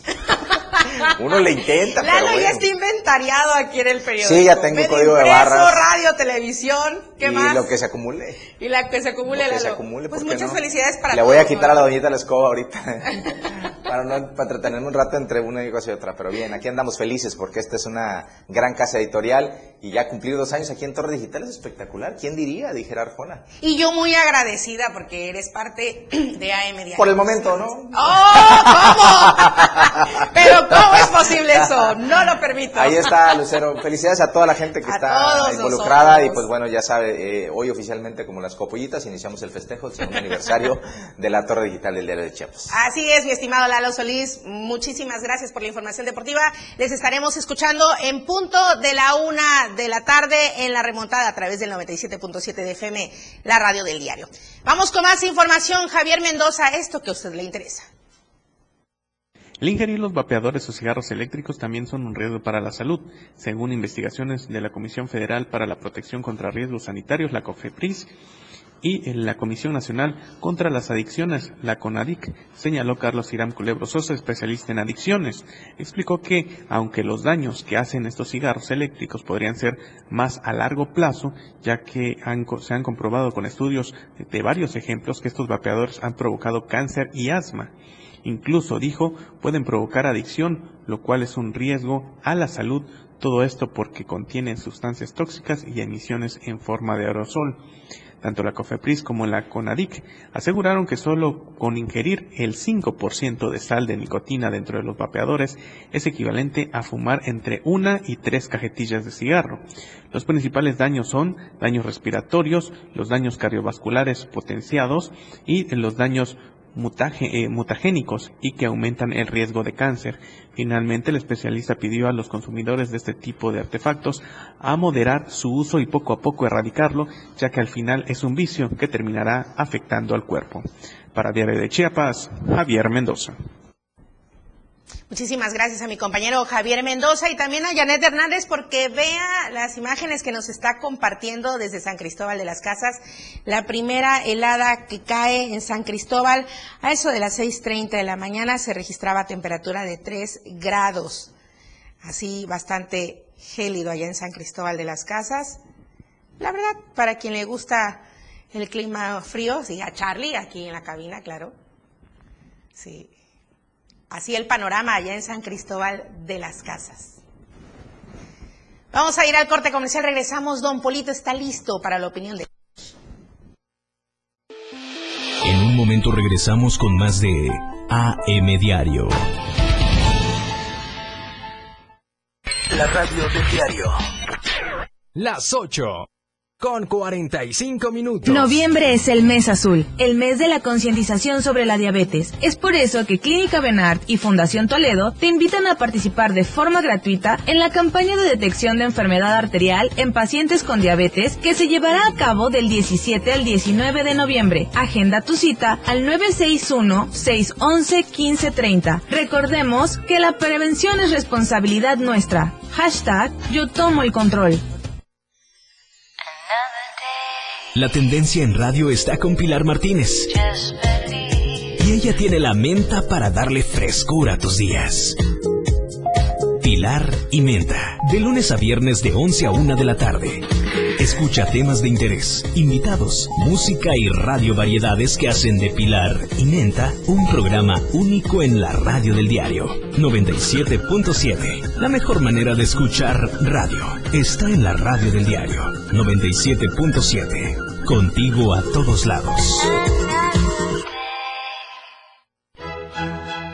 (laughs) uno le intenta, pero Lalo bueno. ya está inventariado aquí en el periódico. Sí, ya tengo Medio código de barras. radio, televisión, ¿qué y más? lo que se acumule. Y la que se acumule, Lo que se Lalo. acumule, pues ¿por qué muchas no? felicidades para Le voy a quitar a la doñita la escoba ahorita. (laughs) para, no, para entretenerme un rato entre una y otra. Pero bien, aquí andamos felices porque esta es una gran casa editorial y ya cumplir dos años aquí en Torre Digital es espectacular. ¿Quién diría? Dijera Arjona. Y yo muy agradecida porque eres parte (clears throat) de AM Diario. Por el momento, ¿no? ¡Oh! ¿Cómo? (laughs) Pero ¿cómo es posible eso? No lo permito. Ahí está, Lucero. Felicidades a toda la gente que A está involucrada nosotros. y pues bueno, ya sabe, eh, hoy oficialmente como las copollitas iniciamos el festejo del segundo aniversario de la Torre Digital del Diario de Chiapas. Así es, mi estimado Lalo Solís. Muchísimas gracias por la información deportiva. Les estaremos escuchando en punto de la una de la tarde en la remontada a través del 97.7 de FM, la radio del diario. Vamos con más información. Javier Mendoza, esto que a usted le interesa. El ingerir los vapeadores o cigarros eléctricos también son un riesgo para la salud, según investigaciones de la Comisión Federal para la Protección contra Riesgos Sanitarios, la COFEPRIS, y en la Comisión Nacional contra las Adicciones, la CONADIC, señaló Carlos Irán Culebro Sosa, especialista en adicciones. Explicó que, aunque los daños que hacen estos cigarros eléctricos podrían ser más a largo plazo, ya que se han comprobado con estudios de varios ejemplos que estos vapeadores han provocado cáncer y asma. Incluso, dijo, pueden provocar adicción, lo cual es un riesgo a la salud, todo esto porque contienen sustancias tóxicas y emisiones en forma de aerosol. Tanto la COFEPRIS como la CONADIC aseguraron que solo con ingerir el 5% de sal de nicotina dentro de los vapeadores es equivalente a fumar entre una y tres cajetillas de cigarro. Los principales daños son daños respiratorios, los daños cardiovasculares potenciados y los daños eh, mutagénicos y que aumentan el riesgo de cáncer. Finalmente, el especialista pidió a los consumidores de este tipo de artefactos a moderar su uso y poco a poco erradicarlo, ya que al final es un vicio que terminará afectando al cuerpo. Para Diario de Chiapas, Javier Mendoza. Muchísimas gracias a mi compañero Javier Mendoza y también a Janet Hernández porque vea las imágenes que nos está compartiendo desde San Cristóbal de las Casas. La primera helada que cae en San Cristóbal a eso de las 6.30 de la mañana se registraba temperatura de 3 grados. Así bastante gélido allá en San Cristóbal de las Casas. La verdad, para quien le gusta el clima frío, sí, a Charlie aquí en la cabina, claro. Sí. Así el panorama allá en San Cristóbal de las Casas. Vamos a ir al corte comercial, regresamos. Don Polito está listo para la opinión de... En un momento regresamos con más de AM Diario. La radio del diario. Las 8 con 45 minutos. Noviembre es el mes azul, el mes de la concientización sobre la diabetes. Es por eso que Clínica Benart y Fundación Toledo te invitan a participar de forma gratuita en la campaña de detección de enfermedad arterial en pacientes con diabetes que se llevará a cabo del 17 al 19 de noviembre. Agenda tu cita al 961-611-1530. Recordemos que la prevención es responsabilidad nuestra. Hashtag yo tomo el control. La tendencia en radio está con Pilar Martínez. Y ella tiene la menta para darle frescura a tus días. Pilar y Menta, de lunes a viernes de 11 a 1 de la tarde. Escucha temas de interés, invitados, música y radio variedades que hacen de Pilar y Menta un programa único en la radio del diario 97.7. La mejor manera de escuchar radio está en la radio del diario 97.7. Contigo a todos lados.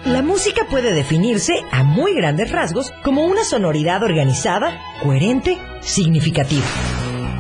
La música puede definirse a muy grandes rasgos como una sonoridad organizada, coherente, significativa.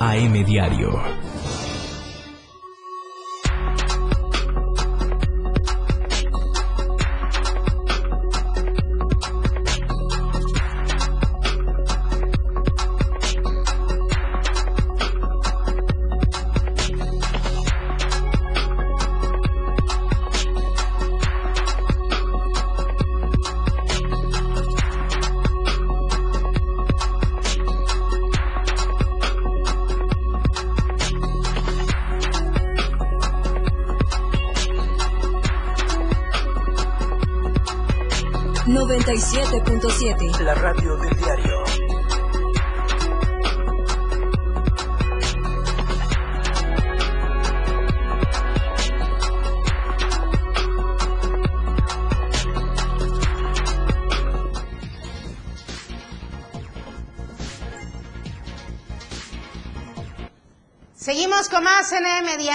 AM Diario.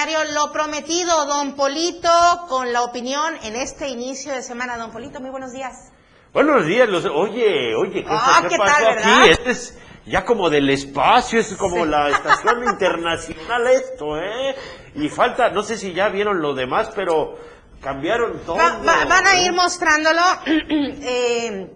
Diario, lo prometido, don Polito, con la opinión en este inicio de semana. Don Polito, muy buenos días. Buenos días, los... oye, oye, ¿qué, Ah, qué ¿qué pasó tal, aquí? Este es ya como del espacio, es como la estación (laughs) internacional esto, ¿eh? Y falta, no sé si ya vieron lo demás, pero cambiaron todo. Va- va- van a ¿eh? ir mostrándolo (clears throat) eh,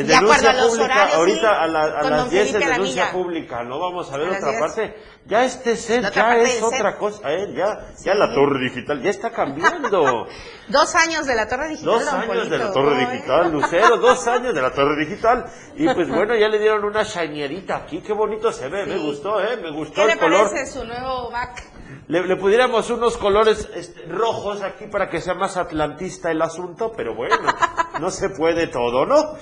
En de acuerdo denuncia a los pública, horarios, ahorita sí, a, la- a las don 10 en Felipe denuncia pública, ¿no? Vamos a ver A otra 10. parte. Ya este set, ya parte es otra set. cosa, ¿eh? Ya, ya la torre digital, ya está cambiando. (laughs) Dos años de la Torre Digital, Dos años Polito. de la torre ¿no, digital, Lucero, dos años de la torre digital. Y pues bueno, ya le dieron una shañerita aquí, qué bonito se ve, me Sí. gustó, ¿eh? Me gustó ¿Qué el le color. parece su nuevo back? Le, le pudiéramos unos colores este, rojos aquí para que sea más atlantista el asunto, pero bueno, (laughs) no se puede todo, ¿no?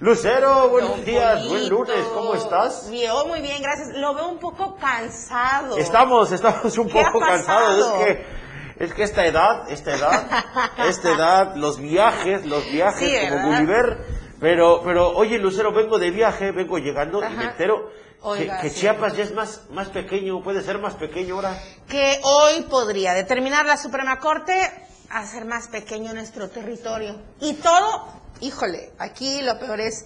Lucero, buenos Don días, buen lunes, ¿cómo estás? Yo muy bien, gracias. Lo veo un poco cansado. Estamos, estamos un ¿Qué ha poco cansados, es que, es que esta edad, esta edad, esta edad, los viajes, los viajes Sí, como. Gulliver, pero, pero, oye Lucero, vengo de viaje, vengo llegando y me entero que, Oiga, que sí. Chiapas ya es más, más pequeño, puede ser más pequeño ahora. que hoy podría determinar la Suprema Corte hacer más pequeño nuestro territorio. Y todo, híjole, aquí lo peor es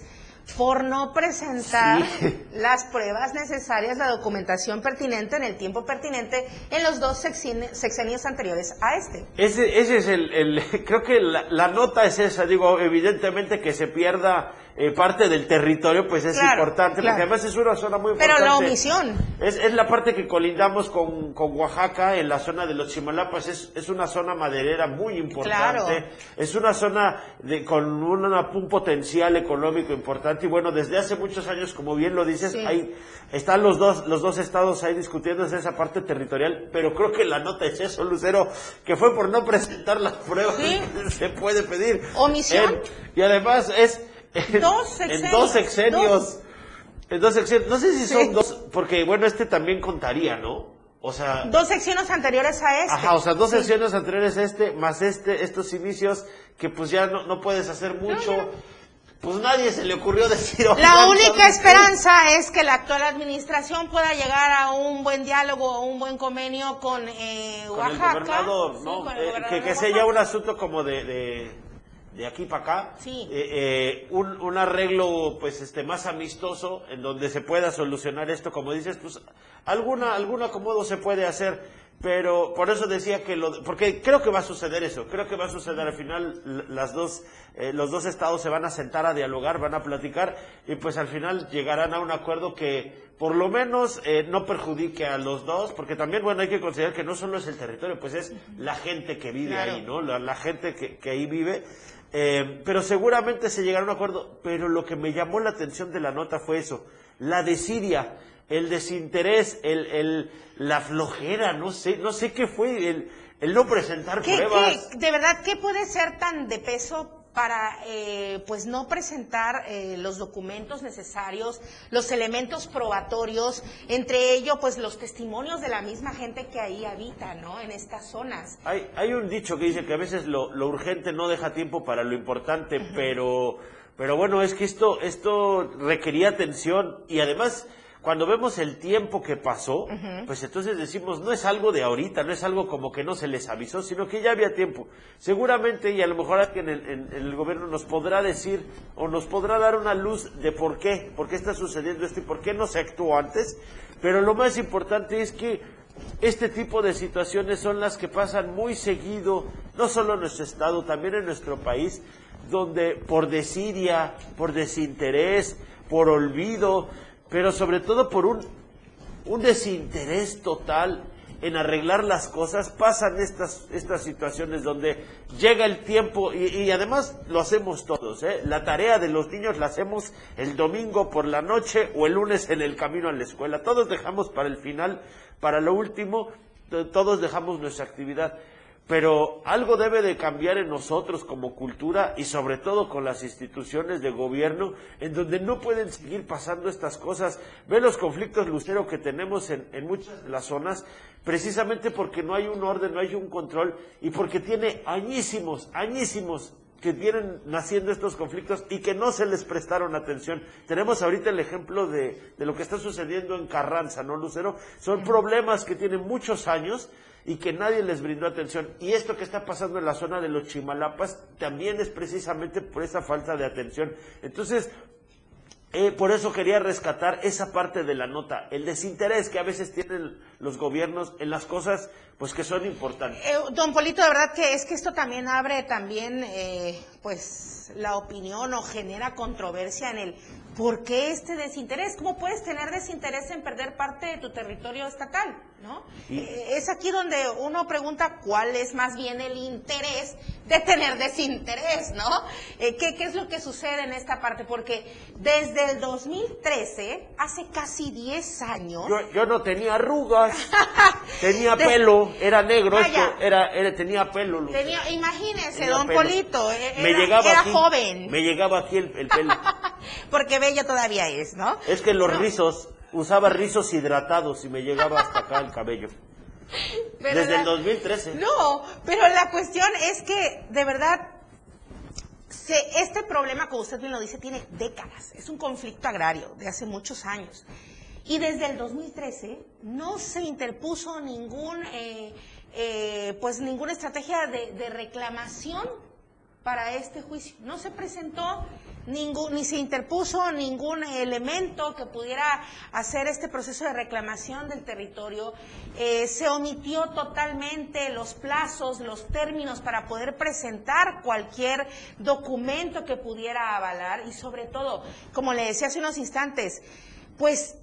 por no presentar Sí. (laughs) las pruebas necesarias, la documentación pertinente en el tiempo pertinente en los dos sexenios anteriores a este. Ese, ese es el, el- (laughs) creo que la, la nota es esa, digo, evidentemente que se pierda eh, parte del territorio, pues es Claro, importante, claro. porque además es una zona muy Pero importante. la omisión. Es, es la parte que colindamos con, con Oaxaca, en la zona de los Chimalapas, es, es una zona maderera muy importante, Claro. es una zona de, con una- un potencial económico importante, y bueno, desde hace muchos años, como bien lo dices, Sí. hay, están los dos, los dos estados ahí discutiendo esa parte territorial, pero creo que la nota es eso, Lucero, que fue por no presentar las pruebas Sí. (laughs) que se puede pedir. Omisión. Y además es en Dos en sexenios, dos sexenios. dos. En dos sexenios. No sé si son Sí. dos, porque bueno, este también contaría, ¿no? O sea, Dos secciones anteriores a este. Ajá, o sea, dos Sí. sesiones anteriores a este, más este, estos inicios que pues ya no, no puedes hacer mucho. Pues nadie se le ocurrió (laughs) decir. La "Oigan, única esperanza es que la actual administración pueda llegar a un buen diálogo, a un buen convenio con, eh, Con el Oaxaca. gobernador, Sí, ¿no? con el Eh, que, que sea ya un asunto como de, de, de aquí para acá. Sí. Eh, eh, un, un arreglo, pues, este, más amistoso, en donde se pueda solucionar esto, como dices, pues, alguna, algún acomodo se puede hacer. Pero por eso decía que lo, porque creo que va a suceder eso, creo que va a suceder al final las dos, eh, los dos estados se van a sentar a dialogar, van a platicar y pues al final llegarán a un acuerdo que por lo menos eh, no perjudique a los dos, porque también bueno hay que considerar que no solo es el territorio, pues es la gente que vive Claro. ahí, ¿no? La, la gente que, que ahí vive. Eh, pero seguramente se llegará a un acuerdo. Pero lo que me llamó la atención de la nota fue eso, la desidia, el desinterés, el, el, la flojera, no sé, no sé qué fue, el, el no presentar ¿Qué, pruebas. qué- de verdad, ¿qué puede ser tan de peso para eh, pues no presentar eh, los documentos necesarios, los elementos probatorios, entre ellos pues los testimonios de la misma gente que ahí habita, ¿no? En estas zonas. Hay, hay un dicho que dice que a veces lo, lo urgente no deja tiempo para lo importante, pero, pero bueno, es que esto, esto requería atención y además cuando vemos el tiempo que pasó, pues entonces decimos, no es algo de ahorita, no es algo como que no se les avisó, sino que ya había tiempo. Seguramente, y a lo mejor alguien en, en- en el gobierno nos podrá decir o nos podrá dar una luz de por qué, por qué está sucediendo esto y por qué no se actuó antes, pero lo más importante es que este tipo de situaciones son las que pasan muy seguido, no solo en nuestro estado, también en nuestro país, donde por desidia, por desinterés, por olvido, pero sobre todo por un, un desinterés total en arreglar las cosas, pasan estas, estas situaciones donde llega el tiempo y, y además lo hacemos todos. ¿eh? La tarea de los niños la hacemos el domingo por la noche o el lunes en el camino a la escuela. Todos dejamos para el final, para lo último, to- todos dejamos nuestra actividad. Pero algo debe de cambiar en nosotros como cultura y sobre todo con las instituciones de gobierno en donde no pueden seguir pasando estas cosas. Ve los conflictos lucero que tenemos en, en muchas de las zonas precisamente porque no hay un orden, no hay un control y porque tiene añísimos, añísimos que vienen naciendo estos conflictos y que no se les prestaron atención. Tenemos ahorita el ejemplo de, de lo que está sucediendo en Carranza, ¿no, Lucero? Son problemas que tienen muchos años y que nadie les brindó atención. Y esto que está pasando en la zona de los Chimalapas también es precisamente por esa falta de atención. Entonces, eh, por eso quería rescatar esa parte de la nota, el desinterés que a veces tienen los gobiernos en las cosas pues que son importantes. Eh, don Polito, de verdad que es que esto también abre también, eh, pues, la opinión o genera controversia en el por qué este desinterés. ¿Cómo puedes tener desinterés en perder parte de tu territorio estatal? ¿no? Y- Eh, es aquí donde uno pregunta cuál es más bien el interés de tener desinterés, ¿no? Eh, ¿qué, ¿Qué es lo que sucede en esta parte? Porque desde el 2013, hace casi 10 años, Yo, yo no tenía arrugas, (laughs) tenía De- pelo, era negro, Vaya. esto, era, era- tenía pelo. Tenía, imagínese, Tenía don pelo. Polito, me era, llegaba era aquí, joven, Me llegaba aquí el, el pelo. (laughs) porque bella todavía es, ¿no? es que los rizos, usaba rizos hidratados y me llegaba hasta acá el cabello. Pero Desde la- el 2013. No, pero la cuestión es que, de verdad, se- este problema, como usted bien lo dice, tiene décadas. Es un conflicto agrario de hace muchos años. Y desde el 2013 no se interpuso ningún, eh, eh, pues ninguna estrategia de, de reclamación para este juicio. No se presentó ningún, ni se interpuso ningún elemento que pudiera hacer este proceso de reclamación del territorio. Eh, se omitió totalmente los plazos, los términos para poder presentar cualquier documento que pudiera avalar y sobre todo, como le decía hace unos instantes, pues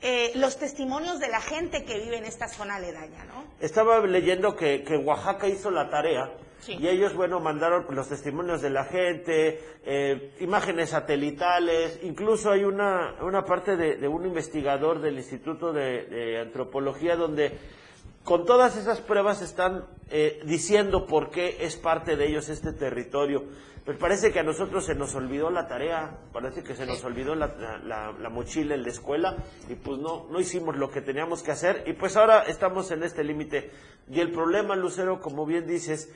eh, los testimonios de la gente que vive en esta zona aledaña, ¿no? Estaba leyendo que, que Oaxaca hizo la tarea Sí. y ellos, bueno, mandaron los testimonios de la gente, eh, imágenes satelitales, incluso hay una, una parte de, de un investigador del Instituto de, de Antropología donde con todas esas pruebas están eh, diciendo por qué es parte de ellos este territorio. Pues parece que a nosotros se nos olvidó la tarea, parece que se nos olvidó la, la- la mochila en la escuela y pues no, no hicimos lo que teníamos que hacer y pues ahora estamos en este límite. Y el problema, Lucero, como bien dices,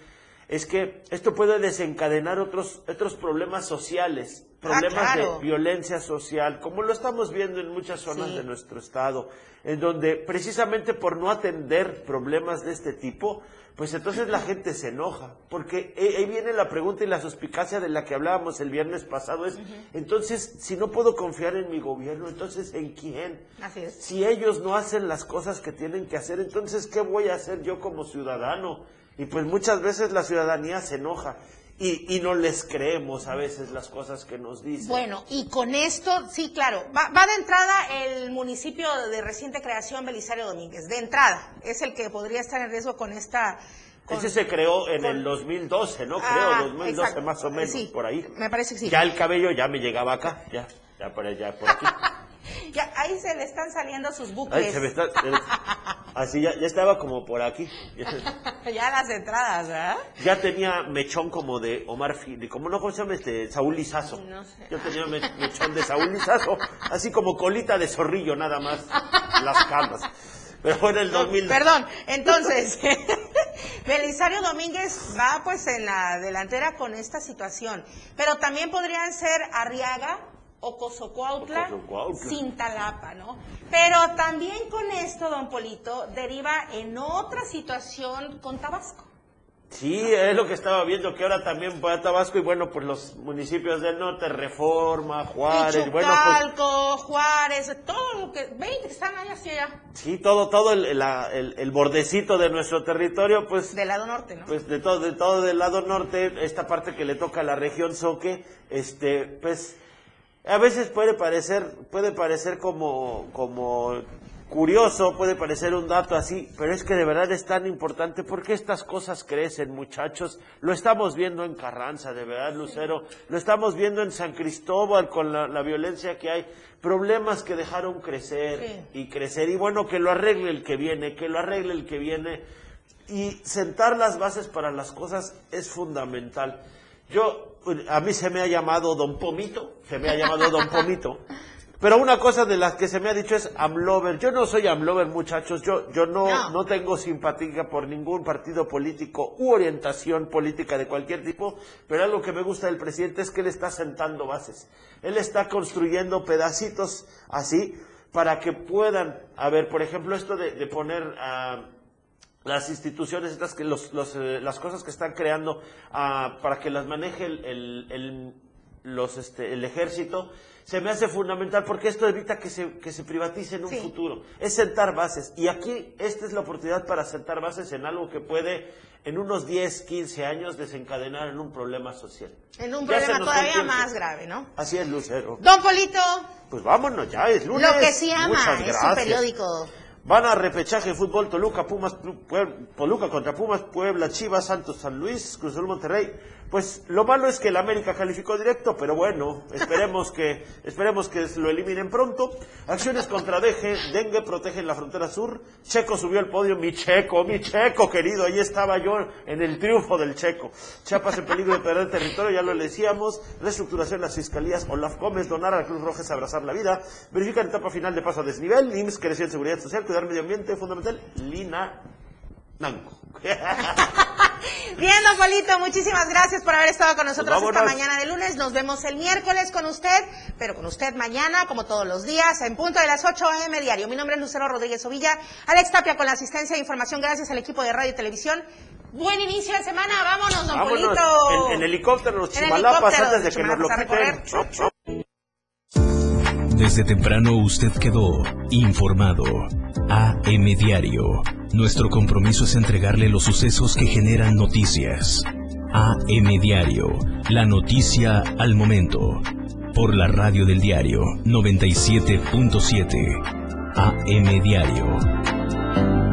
es que esto puede desencadenar otros, otros problemas sociales, problemas claro. de violencia social, como lo estamos viendo en muchas zonas Sí. de nuestro estado, en donde precisamente por no atender problemas de este tipo, pues entonces la gente se enoja, porque eh, ahí viene la pregunta y la suspicacia de la que hablábamos el viernes pasado, es, entonces, si no puedo confiar en mi gobierno, entonces, ¿en quién? Así es. Si ellos no hacen las cosas que tienen que hacer, entonces, ¿qué voy a hacer yo como ciudadano? Y pues muchas veces la ciudadanía se enoja y, y no les creemos a veces las cosas que nos dicen. Bueno, y con esto, sí, claro, va, va de entrada el municipio de reciente creación, Belisario Domínguez, de entrada, es el que podría estar en riesgo con esta... con- Ese se creó en con- el 2012, ¿no? Ah, Creo, 2012 exacto. más o menos, Sí. por ahí. Me parece que sí. Ya el cabello ya me llegaba acá, ya, ya por allá, por aquí. (laughs) Ya, ahí se le están saliendo sus bucles. Ay, se me está... Así ya, ya estaba como por aquí. (laughs) ya las entradas, ¿verdad? Ya tenía mechón como de Omar Fili, como no, ¿cómo se llama este? Saúl Lizazo. No sé. Yo tenía me- mechón de Saúl Lizazo, así como colita de zorrillo nada más, las camas. Pero fue en el 2000. Perdón, entonces, (laughs) Belisario Domínguez va pues en la delantera con esta situación, pero también podrían ser Arriaga o Cozocuautla, Cozocuautla. Cintalapa, ¿no? Pero también con esto, don Polito, deriva en otra situación con Tabasco. Sí, es lo que estaba viendo, que ahora también va a Tabasco y bueno, pues los municipios del norte, Reforma, Juárez, bueno, pues Juárez, todo lo que, 20 están ahí hacia allá, sí, todo, todo el, la- el- el bordecito de nuestro territorio, pues del lado norte, ¿no? pues de todo, de todo del lado norte, esta parte que le toca a la región Soque, este, pues a veces puede parecer, puede parecer como, como curioso, puede parecer un dato así, pero es que de verdad es tan importante porque estas cosas crecen, muchachos. Lo estamos viendo en Carranza, de verdad, Lucero. Lo estamos viendo en San Cristóbal con la, la violencia que hay. Problemas que dejaron crecer y crecer. Y bueno, que lo arregle el que viene, que lo arregle el que viene. Y sentar las bases para las cosas es fundamental. Yo, a mí se me ha llamado Don Pomito, se me ha llamado Don Pomito. Pero una cosa de las que se me ha dicho es Amlover. Yo no soy Amlover, muchachos. Yo, yo no, No. no tengo simpatía por ningún partido político u orientación política de cualquier tipo. Pero algo que me gusta del presidente es que él está sentando bases. Él está construyendo pedacitos así para que puedan, a ver, por ejemplo, esto de, de poner a las instituciones, estas que los, los, eh, las cosas que están creando ah, para que las maneje el, el, el- los, este, el ejército, se me hace fundamental porque esto evita que se, que se privatice en un futuro. Es sentar bases. Y aquí esta es la oportunidad para sentar bases en algo que puede en unos 10, 15 años desencadenar en un problema social. En un Ya problema todavía más grave, ¿no? Así es, Lucero. Don Polito, Pues vámonos ya, es lunes. lo que sí ama Muchas es su periódico. Van a repechaje fútbol Toluca, Pumas, Pue- Toluca contra Pumas, Puebla, Chivas, Santos, San Luis, Cruz Azul, Monterrey. Pues lo malo es que el América calificó directo, pero bueno, esperemos que (laughs) esperemos que lo eliminen pronto. Acciones contra Deje, Dengue protegen la frontera sur. Checo subió al podio, mi Checo, mi Checo querido, ahí estaba yo en el triunfo del Checo. Chiapas en peligro de perder territorio, ya lo decíamos. Reestructuración en las fiscalías, Olaf Gómez, donar a la Cruz Roja es abrazar la vida. Verifican etapa final de paso a desnivel, IMSS creció en seguridad social, cuidar medio ambiente, fundamental, Lina Nanco. (laughs) Bien, don Polito, muchísimas gracias por haber estado con nosotros Pues esta mañana de lunes. Nos vemos el miércoles con usted, pero con usted mañana, como todos los días, en punto de las 8 a.m. diario. Mi nombre es Lucero Rodríguez Ovilla, Alex Tapia con la asistencia e información, gracias al equipo de radio y televisión. Buen inicio de semana, vámonos, don Vámonos Polito. en, en helicóptero, los chimalapas, antes de que nos lo quiten. Desde temprano usted quedó informado. AM Diario. Nuestro compromiso es entregarle los sucesos que generan noticias. AM Diario. La noticia al momento. Por la radio del diario 97.7. AM Diario.